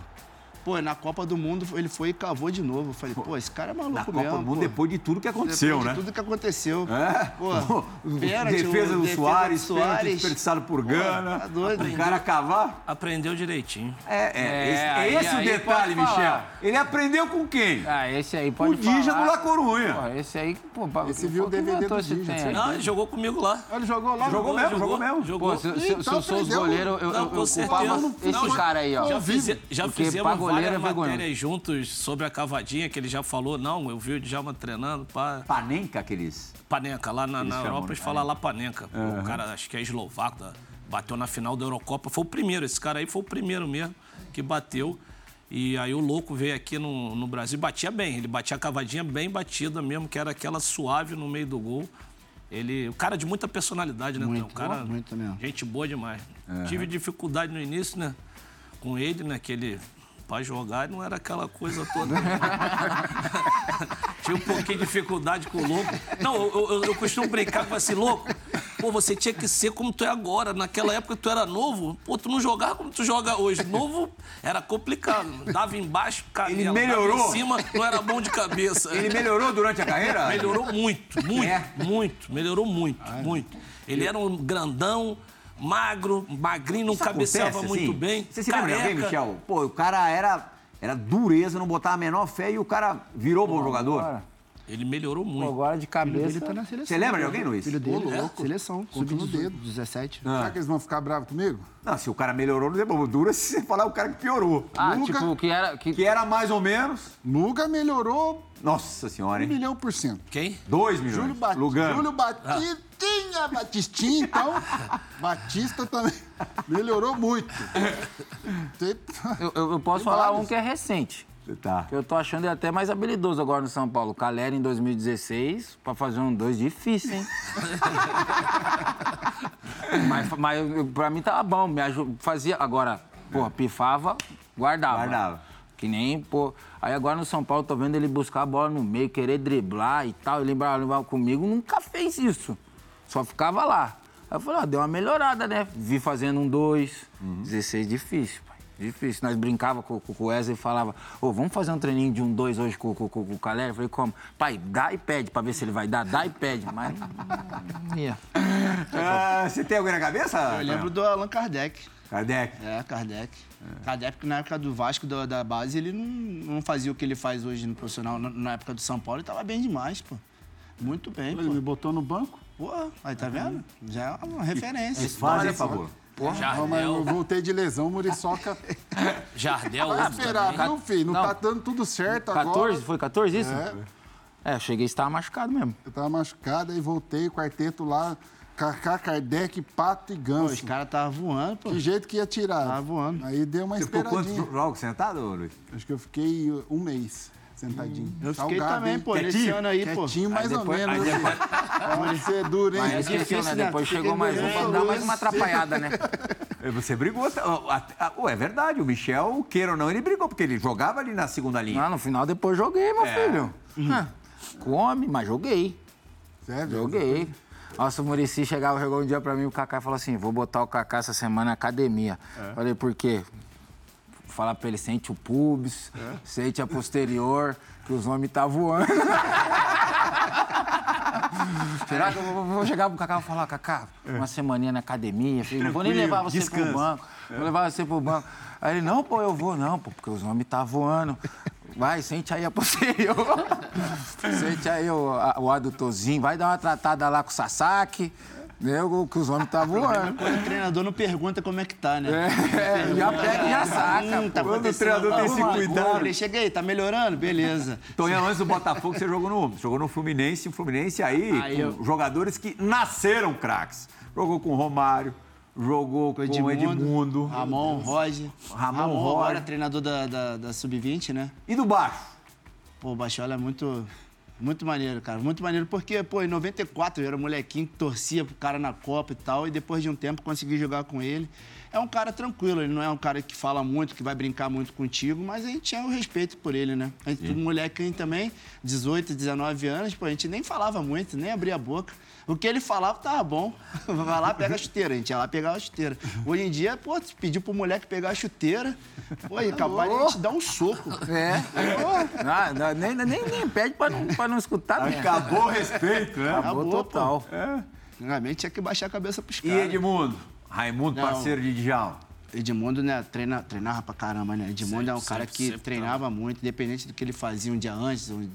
Pô, na Copa do Mundo ele foi e cavou de novo. Eu falei, pô, esse cara é maluco Na Copa mesmo. do Mundo, pô. depois de tudo que aconteceu, Depois né? de tudo que aconteceu. É? Pô, pênalti, defesa do defesa Soares, do pênalti Soares. desperdiçado por Gana. tá doido. O cara cavar. Aprendeu direitinho. É, é, É, esse, é aí- esse o detalhe, falar. Michel. Ele aprendeu com quem? Ah, esse aí pode o Dija falar. do La Corunha. Pô, esse aí, pô, Esse viu o DVD do Dija. Não, ele jogou comigo lá. Ele jogou lá. Jogou mesmo, jogou mesmo. Jogou. Pô, se, Então eu sou os goleiros, eu, Não, eu, culpava esse cara aí, ó. Já, fizemos goleiro é vergonhoso. matérias juntos sobre a cavadinha, que ele já falou. Não, eu vi o Djalma treinando para Panenka, aqueles. Panenka. Lá na, na Europa eles falam lá Panenka. O cara, acho que é eslovaco, bateu na final da Eurocopa. Foi o primeiro, esse cara aí foi o primeiro mesmo que bateu. E aí o louco veio aqui no, no Brasil e batia bem. Ele batia a cavadinha bem batida mesmo, que era aquela suave no meio do gol. Ele, o cara de muita personalidade, né? Muito, o cara, muito mesmo. Gente boa demais. Tive dificuldade no início, né? Com ele, né? Que ele, pra jogar, não era aquela coisa toda. tinha um pouquinho de dificuldade com o louco. Não, eu, eu, eu costumo brincar com esse louco. Pô, você tinha que ser como tu é agora. Naquela época tu era novo, pô, tu não jogava como tu joga hoje. Novo era complicado. Dava embaixo, canela. Ele melhorou? Dava em cima, não era bom de cabeça. Ele melhorou durante a carreira? Melhorou muito, muito, É? muito. Melhorou muito, muito. Ele era um grandão, magro, magrinho, não Isso cabeceava acontece, muito assim? bem. Você se lembra de alguém. Michel? Pô, o cara era, era dureza, não botava a menor fé e o cara virou bom jogador. Agora, Ele melhorou pô, muito. agora de cabeça. tá na seleção. Você lembra de alguém, Luiz? Filho dele, Ô, é, louco. seleção. Conta no dedo. Sub-17. Ah. Será que eles vão ficar bravos comigo? Não, se o cara melhorou, não é bom. Dura se você falar o cara que piorou. Ah, Luca- tipo, que era. Que, Que era mais ou menos. Luga melhorou Nossa senhora, um hein? milhão por cento. Quem? Dois milhões. Júlio, Bat... Lugano. Júlio Batistinha, Batistinha, então. Batista também melhorou muito. Tem- eu, eu- eu posso Tem falar vários. um que é recente. Tá. que Eu tô achando ele até mais habilidoso agora no São Paulo. Calera em 2016, pra fazer um dois difícil, hein? mas, mas pra mim tava bom, me aju- fazia. Agora, porra, pifava, guardava. Guardava. Que nem, pô. Aí agora no São Paulo, tô vendo ele buscar a bola no meio, querer driblar e tal. Ele lembrava, lembrava comigo, nunca fez isso. Só ficava lá. Aí eu falei, ó, deu uma melhorada, né? Vi fazendo um dois. 16 difícil, pai. Difícil. Nós brincava com, com o Wesley e falava, ô, vamos fazer um treininho de um dois hoje com, com, com, com o Calera? Eu falei, como? Pai, dá e pede pra ver se ele vai dar, dá e pede. Mas. ia. Ah, você tem alguém na cabeça? Eu lembro do Allan Kardec. Kardec. É, Kardec. Kardec, que na época do Vasco, da, da base, ele não, não fazia o que ele faz hoje no profissional. Na, na época do São Paulo, ele tava bem demais, pô. Muito bem, Ele me pô. botou no banco. Pô, aí tá vendo? Já é uma referência. Fazem, por favor. Não, mas eu Jardel, voltei de lesão, Muriçoca. Jardel, Vai esperar, também. viu, filho? Não, Não. tá dando tudo certo agora. 14? Foi 14 isso? É. É, eu cheguei e estava machucado mesmo. Eu tava machucado, aí voltei, quarteto lá, Kaká, Kardec, Pato e Ganso. os caras estavam voando, pô. Que jeito que ia tirar. Tava voando. Aí deu uma Você ficou quantos esperadinha. jogos sentado, Luiz? Acho que eu fiquei um mês sentadinho. Eu fiquei Salgado, também, hein? pô, nesse ano aí, pô. Quietinho mais ou depois- menos. aí assim. Pode ser duro, hein? Mas esqueceu, né? difícil, né? Depois Fiquei chegou mais um pra dar mais uma atrapalhada, né? Você brigou. Ué, é verdade, o Michel, queira ou não, ele brigou, porque ele jogava ali na segunda linha. Não, no final depois joguei, meu É. filho. Ah, Come, mas joguei. Sério? Joguei. Nossa, o Murici chegava, chegou um dia pra mim, o Kaká falou assim, vou botar o Kaká essa semana na academia. Falei, por quê? Falar pra ele, sente o pubis, sente a posterior, que os homens tá voando. Será que eu vou, vou chegar pro Kaká e falar, Kaká, uma semaninha na academia, filho, não vou nem levar você descansa. pro banco. Vou levar você pro banco. Aí ele, não, pô, eu vou, não, pô, porque os homens tá voando. Vai, sente aí a posterior. sente aí o, a- o adutorzinho, vai dar uma tratada lá com o Sasaki, né, o- que os homens tá voando. Quando o treinador não pergunta como é que tá, né? É, já pega e já saca. Hum, tá. Quando o treinador tem esse cuidado. coisa. Falei, cheguei, tá melhorando? Beleza. Tonhão, antes do Botafogo, você jogou no, jogou no Fluminense. O Fluminense aí, Aí com eu- jogadores que nasceram craques. Jogou com o Romário, jogou com o Edmundo. Ramon, Roger. Ramon, Roger. agora treinador da, da, da Sub-20, né? E do baixo? Pô, o Baixola é muito... Muito maneiro, cara. Muito maneiro, porque, pô, em 94 eu era molequinho que torcia pro cara na Copa e tal, e depois de um tempo consegui jogar com ele. É um cara tranquilo, ele não é um cara que fala muito, que vai brincar muito contigo, mas a gente tinha o respeito por ele, né? A gente, molequinho também, 18, 19 anos, pô, a gente nem falava muito, nem abria a boca. O que ele falava tava bom. Vai lá, pega a chuteira. A gente ia lá pegar a chuteira. Hoje em dia, pô, tu pediu pro moleque pegar a chuteira, pô, é capaz de a gente dar um soco. É. Não, não, nem, nem, nem pede pra não, pra não escutar mesmo. Acabou o respeito, né? Acabou Acabou, total. Antigamente tinha que baixar a cabeça pros E caras. Edmundo? Raimundo, Não. parceiro de Djalma. Edmundo, né, treina, treinava pra caramba, né? Edmundo é um Sempre, cara sempre, que sempre treinava muito, independente do que ele fazia um dia antes. um-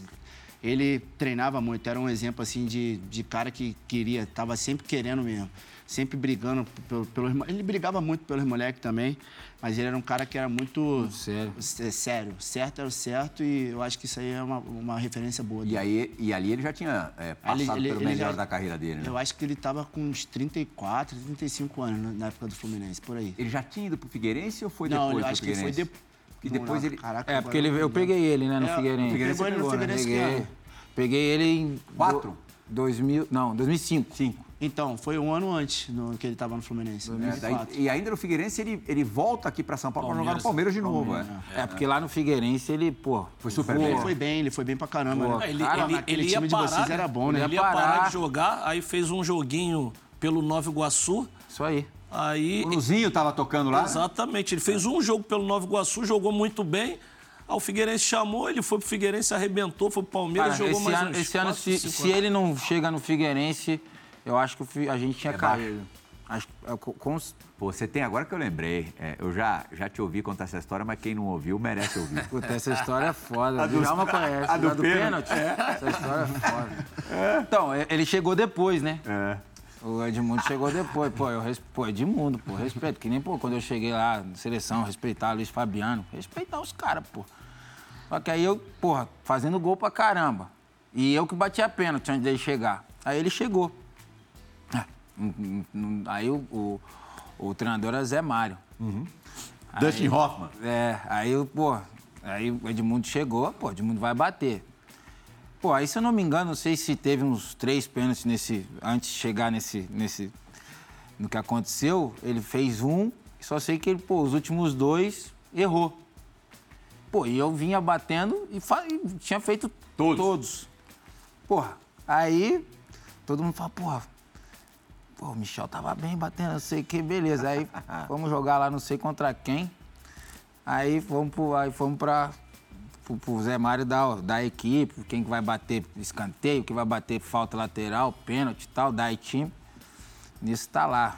Ele treinava muito, era um exemplo, assim, de, de cara que queria, tava sempre querendo mesmo. Sempre brigando pelo, pelos... mo- Ele brigava muito pelos moleques também, mas ele era um cara que era muito... Sério. É, sério. Certo era o certo e eu acho que isso aí é uma, uma referência boa. E, dele. aí, e ali ele já tinha é, passado ele- pelo ele melhor já- da carreira dele, né? Eu acho que ele tava com uns 34, 35 anos né, na época do Fluminense, por aí. Ele já tinha ido pro Figueirense ou foi Não, depois eu pro acho que foi depois. E depois ele... Caraca, É, porque ele, não eu peguei ele, né, no É, Figueirense. Figueirense Pegou ele no né? Figueirense que Peguei, peguei ele em... Quatro? do- 2000, não, 2005. Cinco. Então, foi um ano antes no, que ele estava no Fluminense. É, 2004. daí- e ainda no Figueirense ele, ele volta aqui pra São Paulo pra jogar no Palmeiras de novo. É. É, porque lá no Figueirense ele, pô... Foi super bem. Ele foi bem, ele foi bem pra caramba, Pô, né? Ele, Cara, ele, ele ia time de parar, vocês era bom, né? Ele ia parar de jogar, aí fez um joguinho pelo Nova Iguaçu. Isso aí. Aí, O Luzinho tava tocando lá. exatamente, ele fez um jogo pelo Nova Iguaçu, jogou muito bem. Aí o Figueirense chamou, ele foi pro Figueirense, arrebentou, foi pro Palmeiras, Cara, jogou esse mais ano, uns esse ano se, se ele não chega no Figueirense, eu acho que a gente tinha É caído. Acho, é, co- com, Pô, você tem, agora que eu lembrei, é, eu já, já te ouvi contar essa história, mas quem não ouviu merece ouvir. Puta, essa história é foda. A do- conhece. a do A do pênalti. pênalti. Essa história é foda. Então, e- ele chegou depois, né? É. O Edmundo chegou depois. Pô, eu pô, Edmundo, pô, respeito. Que nem, pô, quando eu cheguei lá na seleção, respeitar Luiz Fabiano. Respeitar os caras, pô. Só que aí eu, porra, fazendo gol pra caramba. E eu que bati a pênalti antes dele chegar. Aí ele chegou. Aí o, o, o treinador era Zé Mário. Dustin Hoffman. É, aí, pô, aí o Edmundo chegou, pô, Edmundo vai bater. Pô, aí se eu não me engano, não sei se teve uns três pênaltis nesse, antes de chegar nesse, nesse, no que aconteceu, ele fez um, só sei que ele, pô, os últimos dois, errou. Pô, e eu vinha batendo e, fa- e tinha feito Todos. todos. Porra, aí todo mundo fala, porra, pô, o Michel tava bem batendo, não sei o que, beleza. Aí vamos jogar lá não sei contra quem. Aí fomos, pro, aí fomos pra, pro, pro Zé Mário da, da equipe, quem que vai bater escanteio, quem vai bater falta lateral, pênalti e tal, da time. Nisso tá lá.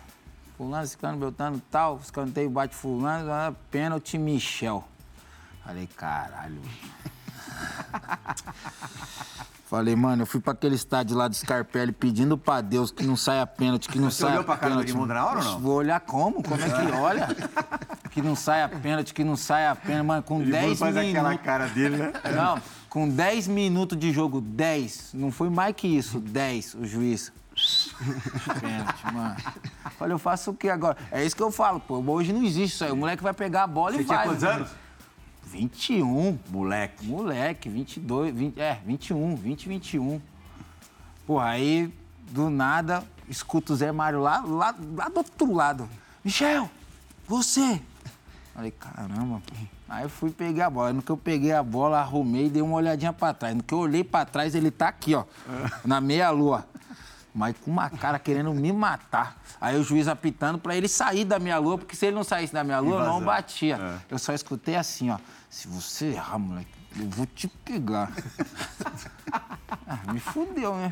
Fulano, Ciclano, Beltano, tal, escanteio bate fulano, ah, pênalti Michel. Falei, caralho. Falei, mano, eu fui pra aquele estádio lá do Scarpelli pedindo pra Deus que não saia pênalti, que não Você saia olhou pra cara do pênalti. Edmundo na hora ou não? Vou olhar como? Como é que olha? que não saia pênalti, que não saia pênalti. Mano, com 10 minutos... cara dele, né? Não, com 10 minutos de jogo, 10. Não foi mais que isso, 10, o juiz. Pênalti, mano. Olha, eu faço o que agora? É isso que eu falo, pô. Hoje não existe isso aí. O moleque vai pegar a bola Você e tinha vai. quantos anos? 21. Moleque. Moleque, 22, 20, é, 21, 20, 21. Porra, aí, do nada, escuto o Zé Mário lá, lá, lá do outro lado. Michel, você! Falei, caramba. pô. Aí eu fui pegar a bola. No que eu peguei a bola, arrumei e dei uma olhadinha pra trás. No que eu olhei pra trás, ele tá aqui, ó, na meia-lua. Mas com uma cara querendo me matar. Aí o juiz apitando pra ele sair da minha lua, porque se ele não saísse da minha lua, eu não batia. Eu só escutei assim, ó. Se você errar, moleque, eu vou te pegar. Ah, me fudeu, né?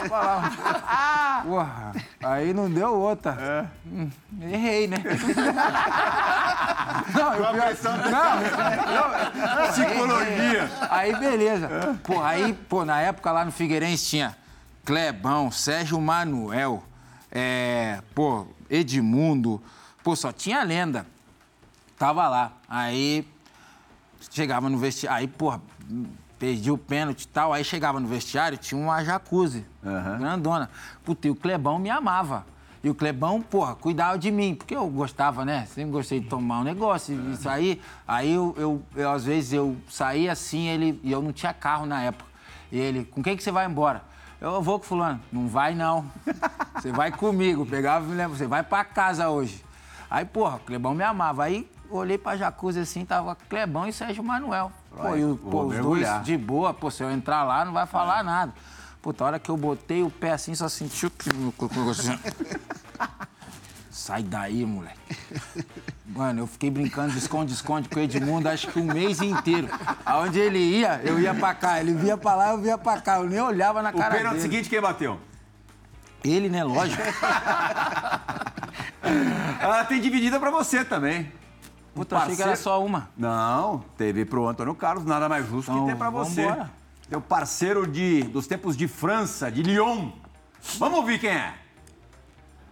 Vou falar. Porra, aí não deu outra. Hum, errei, né? Não, eu não, Psicologia. Aí, beleza. Pô, aí, pô, na época lá no Figueirense tinha Clebão, Sérgio Manuel, é, pô, Edmundo. Pô, só tinha lenda. Tava lá. Aí, chegava no vestiário. Aí, porra, perdi o pênalti e tal. Aí chegava no vestiário, tinha uma jacuzzi, grandona. Puta, e o Clebão me amava. E o Clebão, porra, cuidava de mim, porque eu gostava, né? Sempre gostei de tomar um negócio, e sair. Aí eu, eu, eu, às vezes, eu saía assim, ele. E eu não tinha carro na época. E ele, com quem que você vai embora? Eu vou com fulano. Não vai, não. Você vai comigo. Pegava e me lembro, você vai pra casa hoje. Aí, porra, o Clebão me amava. Aí, olhei pra jacuzzi assim, tava Clebão e Sérgio Manuel. Pô, e o, pô, os dois de boa. Pô, se eu entrar lá, não vai falar nada. Puta, a hora que eu botei o pé assim, só senti o que... assim. Sai daí, moleque. Mano, eu fiquei brincando de esconde-esconde com o Edmundo acho que um mês inteiro. Aonde ele ia, eu ia pra cá. Ele via pra lá, eu via pra cá. Eu nem olhava na O cara pênalti dele. seguinte, quem bateu? Ele, né? Lógico. Ela tem dividida pra você também. Puta, achei que era só uma. Não, teve pro Antônio Carlos, nada mais justo Então, que ter pra você. vambora. Teu parceiro de, dos tempos de França, de Lyon. Vamos ouvir quem é.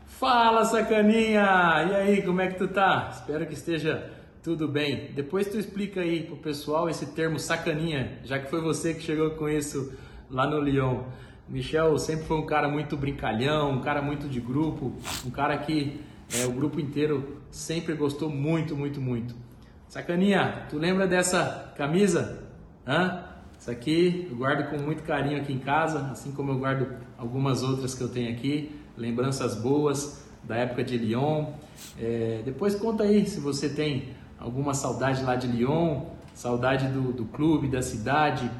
Fala, sacaninha! E aí, como é que tu tá? Espero que esteja tudo bem. Depois tu explica aí pro pessoal esse termo sacaninha, já que foi você que chegou com isso lá no Lyon. Michel sempre foi um cara muito brincalhão, um cara muito de grupo, um cara que é, o grupo inteiro sempre gostou muito, muito, muito. Sacaninha, tu lembra dessa camisa? Hã? Essa aqui eu guardo com muito carinho aqui em casa, assim como eu guardo algumas outras que eu tenho aqui. Lembranças boas da época de Lyon. É, depois conta aí se você tem alguma saudade lá de Lyon, saudade do, do clube, da cidade,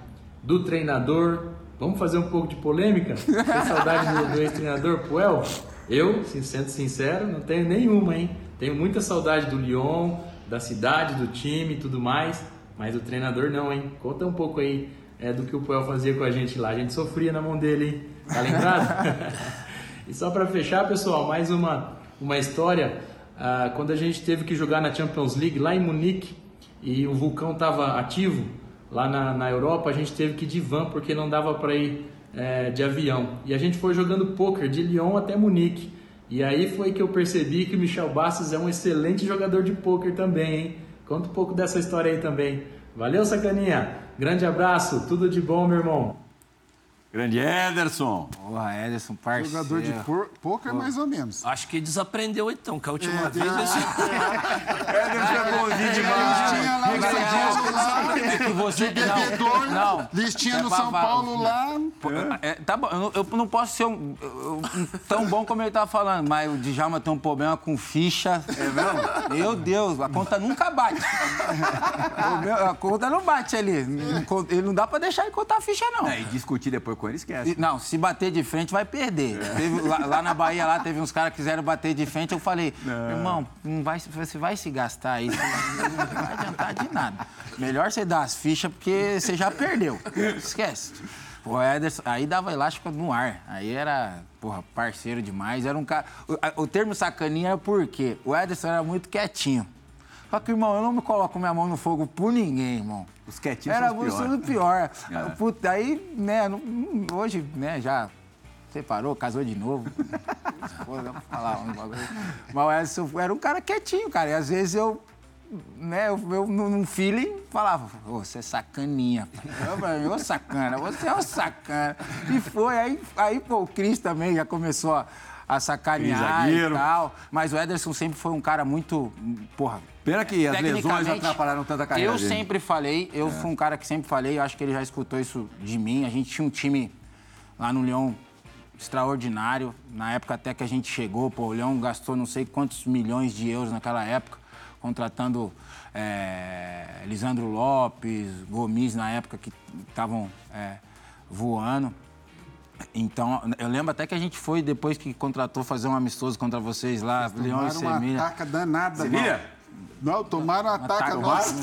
do treinador. Vamos fazer um pouco de polêmica? Tem saudade do, do ex-treinador Puel? Eu, sendo sincero, não tenho nenhuma, hein? Tenho muita saudade do Lyon, da cidade, do time e tudo mais, mas do treinador não, hein? Conta um pouco aí é, do que o Puel fazia com a gente lá. A gente sofria na mão dele, hein? Tá lembrado? e só para fechar, pessoal, mais uma, uma história. Ah, quando a gente teve que jogar na Champions League lá em Munique e o vulcão estava ativo lá na, na Europa, a gente teve que ir de van porque não dava para ir é, de avião. E a gente foi jogando poker de Lyon até Munique. E aí foi que eu percebi que o Michel Bastos é um excelente jogador de poker também, hein? Conta um pouco dessa história aí também. Valeu, sacaninha! Grande abraço, tudo de bom, meu irmão! Grande Ederson. Porra, Ederson, parceiro. Jogador de por, poker, mais ou menos. Acho que desaprendeu então, que a última É, vez. esse- Ederson é bonzinho demais. Listinha lá no São Paulo. É que você... De bebedor, Não, não. listinha É no São Paulo lá. É, tá bom, eu, não- eu não posso ser um, eu- tão bom como ele tava falando, mas o Djalma tem um problema com ficha. É mesmo? Meu Deus, a conta nunca bate. Meu- a conta não bate ali. Ele não dá pra deixar ele contar a ficha, não. É, e discutir depois com ele, esquece. E- Não, se bater de frente, vai perder. Teve- lá, lá na Bahia, lá teve uns caras que quiseram bater de frente. Eu falei, irmão, não vai, você vai se gastar aí. Não vai adiantar de nada. Melhor você dar as fichas, porque você já perdeu. Esquece. O Ederson, aí dava elástico no ar. Aí era, porra, parceiro demais. Era um cara. O, o termo sacaninha era porque o Ederson era muito quietinho. Só que, irmão, eu não me coloco minha mão no fogo por ninguém, irmão. Os quietinhos Era são os tudo piores. pior. É. Puta, aí, né, hoje, né, já separou, casou de novo. Pô, vamos falar um bagulho. Mas o Edson era um cara quietinho, cara. E às vezes eu, né, eu, eu num feeling falava, ô, você é sacaninha. ô sacana, você é um sacana. E foi, aí, aí pô, o Cris também já começou a, a sacanear e tal. Mas o Ederson sempre foi um cara muito, porra, Pena que as lesões atrapalharam tanta carreira Eu dele. sempre falei, eu fui um cara que sempre falei, eu acho que ele já escutou isso de mim. A gente tinha um time lá no Leão extraordinário. Na época até que a gente chegou, pô, o Leão gastou não sei quantos milhões de euros naquela época, contratando é, Lisandro Lopes, Gomes na época que estavam é, voando. Então, eu lembro até que a gente foi, depois que contratou, fazer um amistoso contra vocês lá, Leão e Tomaram uma Sevilha. ataca danada. Sevilha? Não, tomaram nossa.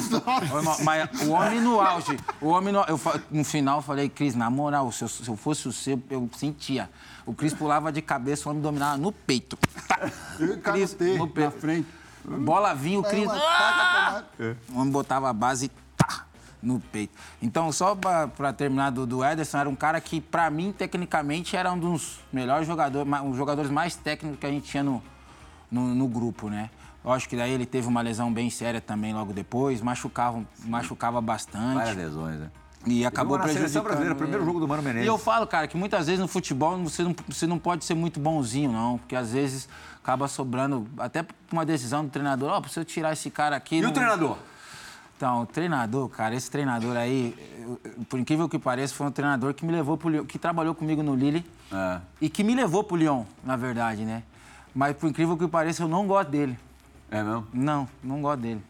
Ô, irmão, Mas o homem no auge, o homem no, eu, no final eu falei, Cris, na moral, se eu, se eu fosse o seu, eu sentia. O Cris pulava de cabeça, o homem dominava no peito. Eu Cris, no na peito. frente. Bola vinha, o Cris. Ah! O homem botava a base tá, no peito. Então, só pra, pra terminar do, do Ederson, era um cara que, pra mim, tecnicamente, era um dos melhores jogadores, um dos jogadores mais técnicos que a gente tinha no, no, no grupo, né? Lógico que daí ele teve uma lesão bem séria também logo depois, machucava, machucava bastante. Várias lesões, né? E acabou na seleção prejudicando. brasileira, ele. primeiro jogo do Mano Menezes. E eu falo, cara, que muitas vezes no futebol você não, você não pode ser muito bonzinho, não. Porque às vezes acaba sobrando, até uma decisão do treinador, ó, preciso tirar esse cara aqui. E não- o treinador? Então, o treinador, cara, esse treinador aí, eu- eu- por incrível que pareça, foi um treinador que me levou pro Lyon, que trabalhou comigo no Lille É. e que me levou pro Lyon, na verdade, né? Mas por incrível que pareça, eu não gosto dele. É mesmo? Não, não gosto dele.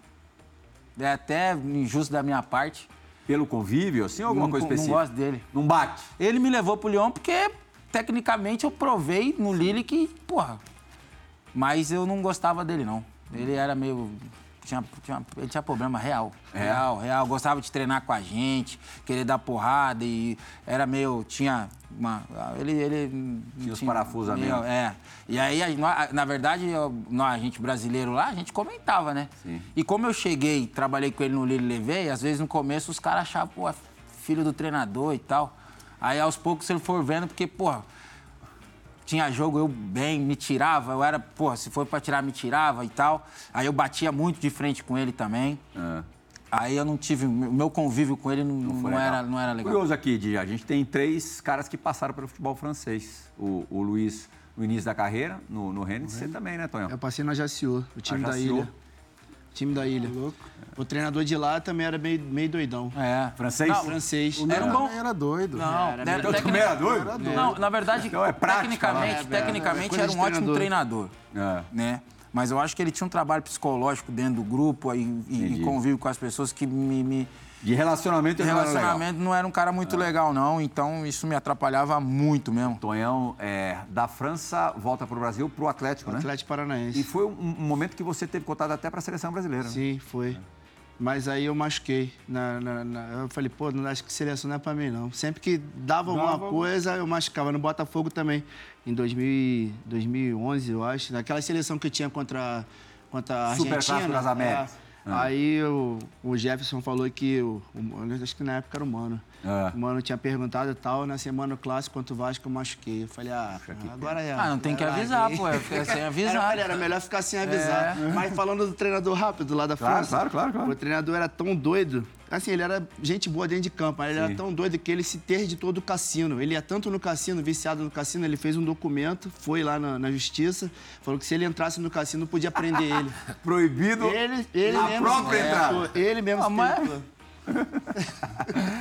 É até injusto da minha parte. Pelo convívio, assim, ou alguma não, coisa não específica? gosto dele. Não bate. Ele me levou pro Lyon porque, tecnicamente, eu provei no Lille que, porra. Mas eu não gostava dele, não. Ele era meio. Tinha, tinha- ele tinha problema real. É? Real, real. Gostava de treinar com a gente, querer dar porrada e era meio. Tinha uma. Ele. ele Tinha os parafusos a meio- menos. É. E aí, a- na verdade, eu- nós, a gente brasileiro lá, a gente comentava, né? Sim. E como eu cheguei, trabalhei com ele no Lille levei, às vezes no começo os caras achavam, pô, é filho do treinador e tal. Aí aos poucos ele for vendo, porque, porra, tinha jogo, eu bem, me tirava, eu era, porra, se for pra tirar, me tirava e tal. Aí eu batia muito de frente com ele também. É. Aí eu não tive, o meu convívio com ele não, não Foi legal. era, não era legal. Curioso aqui, Di, a gente tem três caras que passaram pelo futebol francês. O, o Luiz, no início da carreira, no, no Rennes, você também, né, Tonhão? Eu passei na Jaciô, o time da ilha. Time da ilha. O treinador de lá também era meio, meio doidão. É. Francês? Não, Francês. O Era um bom- também era doido. Não, Era né, tecni- também era doido? Não, na verdade, Então é prática, tecnicamente, né? tecnicamente Coisa era um ótimo treinador. É. né? Mas eu acho que ele tinha um trabalho psicológico dentro do grupo e, e, e convívio com as pessoas que me, me- De relacionamento, ele não era relacionamento não era um cara muito legal não, então isso me atrapalhava muito mesmo. Tonhão, é, da França, volta para o Brasil, para o Atlético, né? Atlético Paranaense. E foi um, um momento que você teve contato até para a seleção brasileira. né? Sim, foi. Mas aí eu machuquei. Na, na- na- eu falei, pô, não acho que seleção não é pra mim, não. Sempre que dava alguma Dava. coisa, eu machucava. No Botafogo também, em 2000, 2011, eu acho. Naquela seleção que tinha contra, contra a Super Argentina. Clássico das Américas. É. Aí o, o Jefferson falou que, o, o- acho que na época era o Mano. É. O Mano tinha perguntado e tal, na semana clássico contra o Vasco eu machuquei. Eu falei, ah, agora é. Ah, não tem que avisar, pô, é ficar sem avisar. Era, falei, era melhor ficar sem avisar. Mas falando do treinador rápido lá da Claro, França. claro, claro, claro. O treinador era tão doido. Assim, ele era gente boa dentro de campo, mas ele Sim. era tão doido que ele se interditou do cassino. Ele ia tanto no cassino, viciado no cassino, ele fez um documento, foi lá na, na justiça, falou que se ele entrasse no cassino, podia prender ele. Proibido Ele, ele a mesmo própria se entrada. Ele mesmo Ah, se mas-.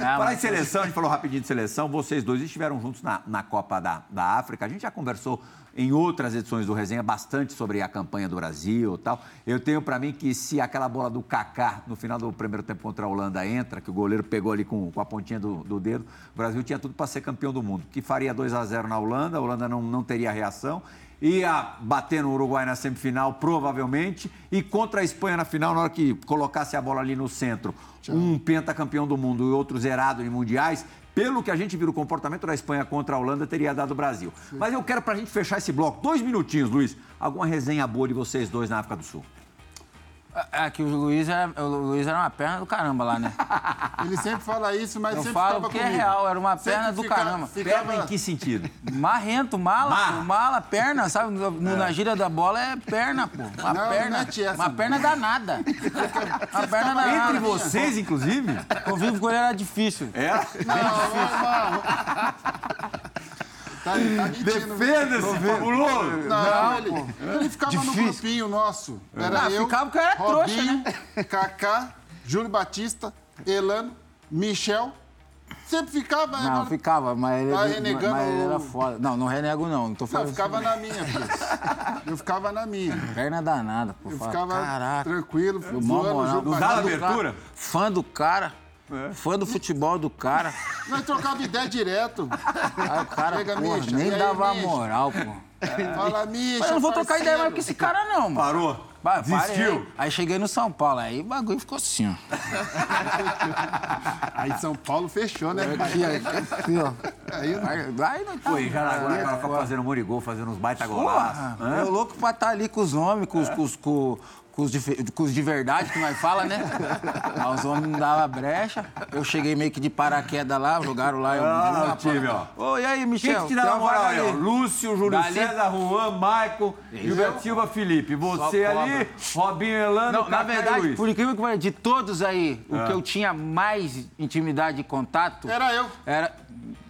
Ah, Falar em seleção, a gente falou rapidinho de seleção, vocês dois estiveram juntos na, na Copa da, da África. A gente já conversou em outras edições do Resenha bastante sobre a campanha do Brasil e tal. Eu tenho pra mim que se aquela bola do Kaká no final do primeiro tempo contra a Holanda entra, que o goleiro pegou ali com, com a pontinha do, do dedo, o Brasil tinha tudo para ser campeão do mundo. Que faria 2 a 0 na Holanda, a Holanda não, não teria reação. Ia bater no Uruguai na semifinal, provavelmente, e contra a Espanha na final, na hora que colocasse a bola ali no centro, um pentacampeão do mundo e outro zerado em mundiais, pelo que a gente viu o comportamento da Espanha contra a Holanda, teria dado o Brasil. Mas eu quero, pra gente fechar esse bloco, dois minutinhos, Luiz, alguma resenha boa de vocês dois na África do Sul. É que o Luiz era, o Luiz era uma perna do caramba lá, né? Ele sempre fala isso, mas Eu sempre falo ficava porque é real, era uma Sempre perna do fica- caramba. Ficava... Perna em que sentido? Marrento, mala, Marra. mala, perna, sabe? No, no- Na gíria da bola é perna, pô. Uma Não, perna. não mete essa, uma não. perna danada. Uma perna danada. Entre vocês, inclusive? Convívio com ele era difícil. É? Tá, tá. Defenda-se, fabuloso! Não, ele, ele ficava no Difícil. grupinho nosso. Era Ah, eu, ficava porque eu era trouxa, Robinho, Kaká, Júlio Batista, Elano, Michel. Sempre ficava. Não, agora- ficava, mas ele, Tá mas renegando ele era o- foda. Não, não renego não. Não tô Não, falando. eu ficava na minha, filho. Eu ficava na minha. Perna danada, pô. Eu Fala, ficava Caraca. tranquilo, Eu, mó zoando moral. Não dá pra- Fã do abertura? cara, Fã do cara. Fã do futebol do cara. Nós trocava ideia direto. Aí o cara, Chega, porra, Misha, nem aí, dava Misha? moral, pô. Fala, Misha, Mas eu não vou trocar parceiro. ideia mais com esse cara, não, mano. Parou? Parei. Desistiu? Aí cheguei no São Paulo, aí o bagulho ficou assim, ó. Aí São Paulo fechou, né? Aqui, aqui, ó. Aí não- Aí, aí não tá. Pô, e Jaraguá agora fica fazendo morigol, fazendo uns baita golaços. Eu louco pra estar ali com os homens, com os, com os, com, os, de, fe- com os de verdade, que nós fala, né? Aí os homens não davam brecha. Eu cheguei meio que de paraquedas lá, jogaram lá. Eu, Ah, eu, o time, ó. Ô, e aí, Quem Michel? que te dá Tem uma vaga aí, ali. Lúcio, Júlio Dali. César, Juan, Maicon, Gilberto Silva, Felipe. Você ali, Robinho Elano, Não, na verdade, Luiz. por incrível que pareça, de todos aí, Ah. o que eu tinha mais intimidade e contato Era eu. era.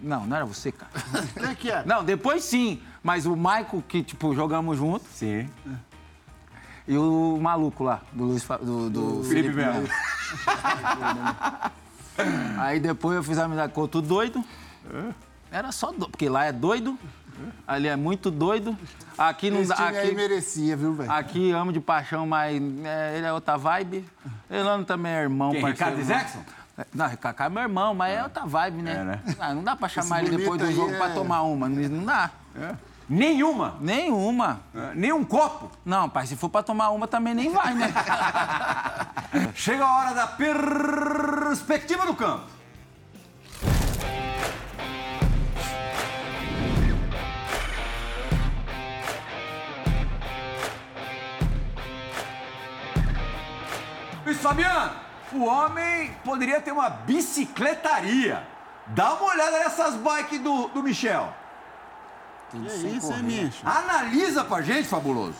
Não, não era você, cara. Quem que é? Não, depois sim. Mas o Michael, que, tipo, jogamos junto, Sim. E o maluco lá, do Luiz Fa- do, do Felipe Felipe Melo. Aí depois eu fiz amizade com outro doido. Era só doido, porque lá é doido, ali é muito doido. Aqui não Esse dá. time aí Aqui, merecia, viu, velho? aqui amo de paixão, mas é, ele é outra vibe. Elano também é irmão, Quem, parceiro. Ricardo e Zexon? Não, Kaká é meu irmão, mas é outra vibe, né? É, né? Ah, não dá pra chamar Esse ele depois do bonito aí jogo é- pra tomar uma. Não, não dá. Nenhuma. Nenhuma. É, Nenhum copo. Não, pai, se for pra tomar uma também nem vai, né? Chega a hora da perspectiva do campo. Luiz Fabiano, o homem poderia ter uma bicicletaria. Dá uma olhada nessas bikes do, do Michel. Tudo Que sem isso, correr. Micho? Analisa pra gente, fabuloso.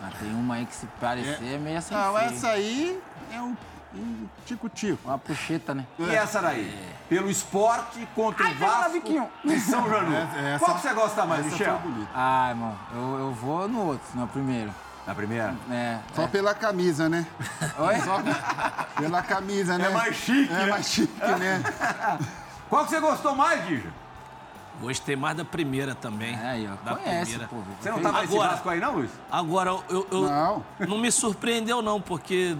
Mas tem uma aí que se parecer é, meio assim. Não, feio. essa aí é um um tico-tico. Uma puxeta, né? E essa daí? Pelo esporte contra Ai, o Vasco biquinho. e São Janu. Essa- Qual que você gosta mais, Michel? Ah, irmão, eu, eu vou no outro, no primeiro. Na primeira? É. Só pela camisa, né? Oi? Pela camisa, né? É mais chique, É né? mais chique, né? Qual que você gostou mais, Dija? Gostei mais da primeira também. É, aí, ó. Da Conhece, primeira. pô. Você não tava nesse Agora- Vasco aí, não, Luiz? Agora, eu, eu- Não. não me surpreendeu, não, porque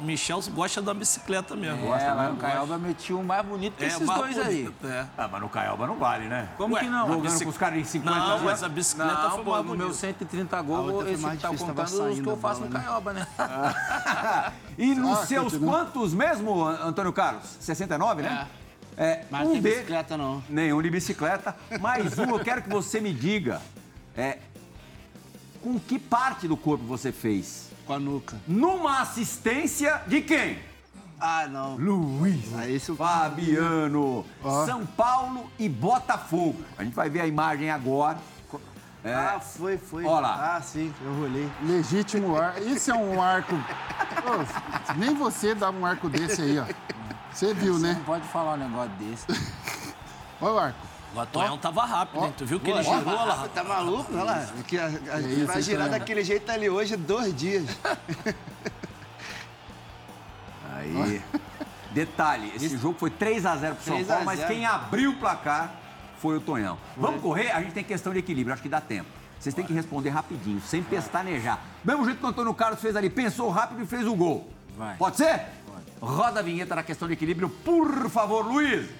Michel gosta da bicicleta mesmo. É, lá no Caioba meti um mais bonito que esses mais dois aí. bonito, É. Ah, mas no Caioba não vale, né? Como Ué, que não? Jogando bici- com os caras em 50 Não, anos. mas a bicicleta Não, foi pô, mais no meu bonita. 130 A gols, esse mais que tá contando os que eu faço bola, no né? Caioba, né? e nos Ah, seus continua. quantos mesmo, Antônio Carlos? 69, né? É. Mas não um tem de- bicicleta, não. Nenhum de bicicleta. Mais um, eu quero que você me diga. É, com que parte do corpo você fez? Com a nuca. Numa assistência de quem? Ah, não. Luiz. Aí isso... Fabiano. Ó. São Paulo e Botafogo. A gente vai ver a imagem agora. É, Ah, foi, foi. Ó lá. Ah, sim, eu rolei. Legítimo ar. Isso é um arco. Nem você dava um arco desse aí, ó. Você viu, Você né? não pode falar um negócio desse. Olha o arco. O Tonhão tava rápido, hein? Tu viu que ele girou lá? Tá maluco? Olha lá. Que a, a, isso, vai girar Tonhão? daquele jeito ali hoje dois dias. Aí. Detalhe, esse jogo foi 3 a 0 pro São 3 a Paulo, mas 0. quem abriu o placar foi o Tonhão. Vamos correr? A gente tem questão de equilíbrio, acho que dá tempo. Vocês têm que responder rapidinho, sem pestanejar. Mesmo jeito que o Antônio Carlos fez ali, pensou rápido e fez o gol. Vai. Pode ser? Roda a vinheta na questão de equilíbrio, por favor, Luiz.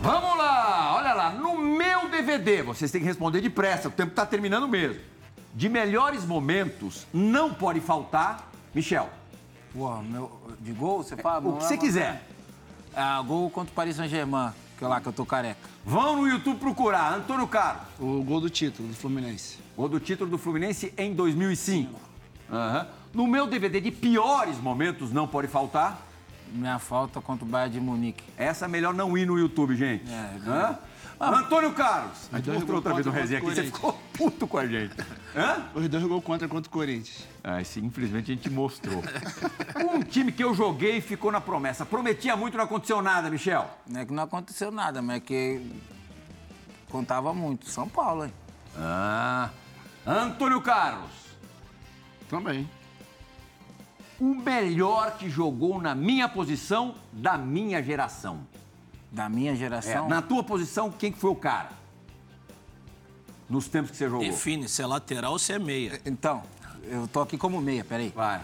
Vamos lá, olha lá, no meu DVD, vocês têm que responder depressa, o tempo tá terminando mesmo. De melhores momentos, não pode faltar, Michel, Porra, meu, de gol, você fala? o que você quiser. Ah, gol contra o Paris Saint-Germain, que é lá que eu tô careca. Vão no YouTube procurar, Antônio Carlos, O gol do título do Fluminense. gol do título do Fluminense em 2005. Aham. No meu DVD de piores momentos, não pode faltar, Minha falta contra o Bayern de Munique. essa é melhor não ir no YouTube, gente. É, Hã? Antônio Carlos, a gente mostrou outra vez no contra resenha aqui, você ficou puto com a gente. Hã? Os dois gols contra contra o Corinthians. Ah, esse, infelizmente a gente mostrou. um time que eu joguei e ficou na promessa. Prometia muito, não aconteceu nada, Michel. Não é que não aconteceu nada, mas é que contava muito. São Paulo, hein? Ah. Antônio Carlos, Também. o melhor que jogou na minha posição da minha geração. Da minha É, geração. na tua posição, quem que foi o cara? Nos tempos que você jogou. Define se é lateral ou se é meia. Então, eu tô aqui como meia, peraí. Vai.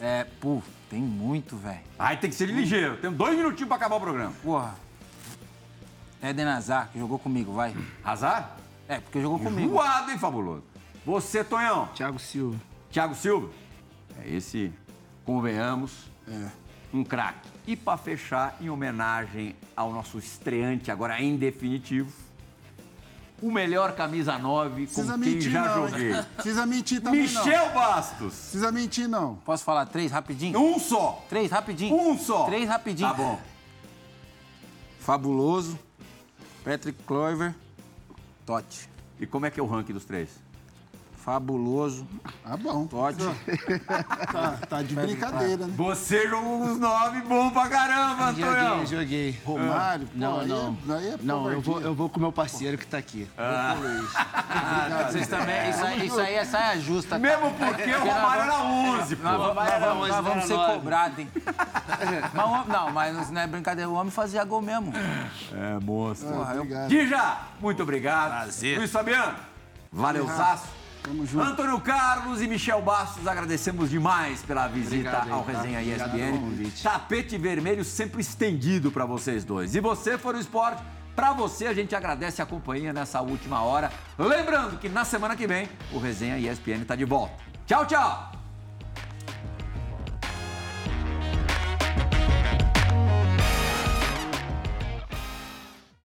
É, pô, tem muito, velho. Aí tem que ser ligeiro. Temos dois minutinhos pra acabar o programa. Porra. Eden Hazard, que jogou comigo, vai. Azar? É, porque jogou comigo. Voado, hein, fabuloso? Você, Tonhão. Thiago Silva. Thiago Silva. É esse, convenhamos, É. um craque. E para fechar, em homenagem ao nosso estreante, agora em definitivo, o melhor camisa 9 com Precisa quem mentir, já não. hein? joguei. Precisa mentir também, não. Michel Bastos. Precisa mentir, não. Posso falar três rapidinho? Um só. Três rapidinho. Um só. Três rapidinho. Tá bom. Fabuloso, Patrick Clover, Totti. E como é que é o ranking dos três? Fabuloso. Ah, bom. Pode. Tá, tá de brincadeira, né? Você jogou uns nove bom pra caramba, Antonhão. Joguei, joguei. Romário, pô, Não, aí, não. é- aí é Não, eu vou, eu vou com o meu parceiro que tá aqui. Vocês também. Isso aí, isso aí é saia justa. Mesmo porque o Romário era 11, pô. Nós, vamos- nós era vamos, ser cobrados, hein? Mas não, mas não é brincadeira. O homem fazia gol mesmo. É, moço. Ah, obrigado. Dija, muito obrigado. Prazer. Luiz Fabiano, valeu, Zaço. Tamo junto. Antônio Carlos e Michel Bastos, agradecemos demais pela visita Obrigado ao tá? Resenha pelo ESPN. Tapete vermelho sempre estendido para vocês dois. E você for o esporte, para você a gente agradece a companhia nessa última hora. Lembrando que na semana que vem o Resenha ESPN tá de volta. Tchau, tchau.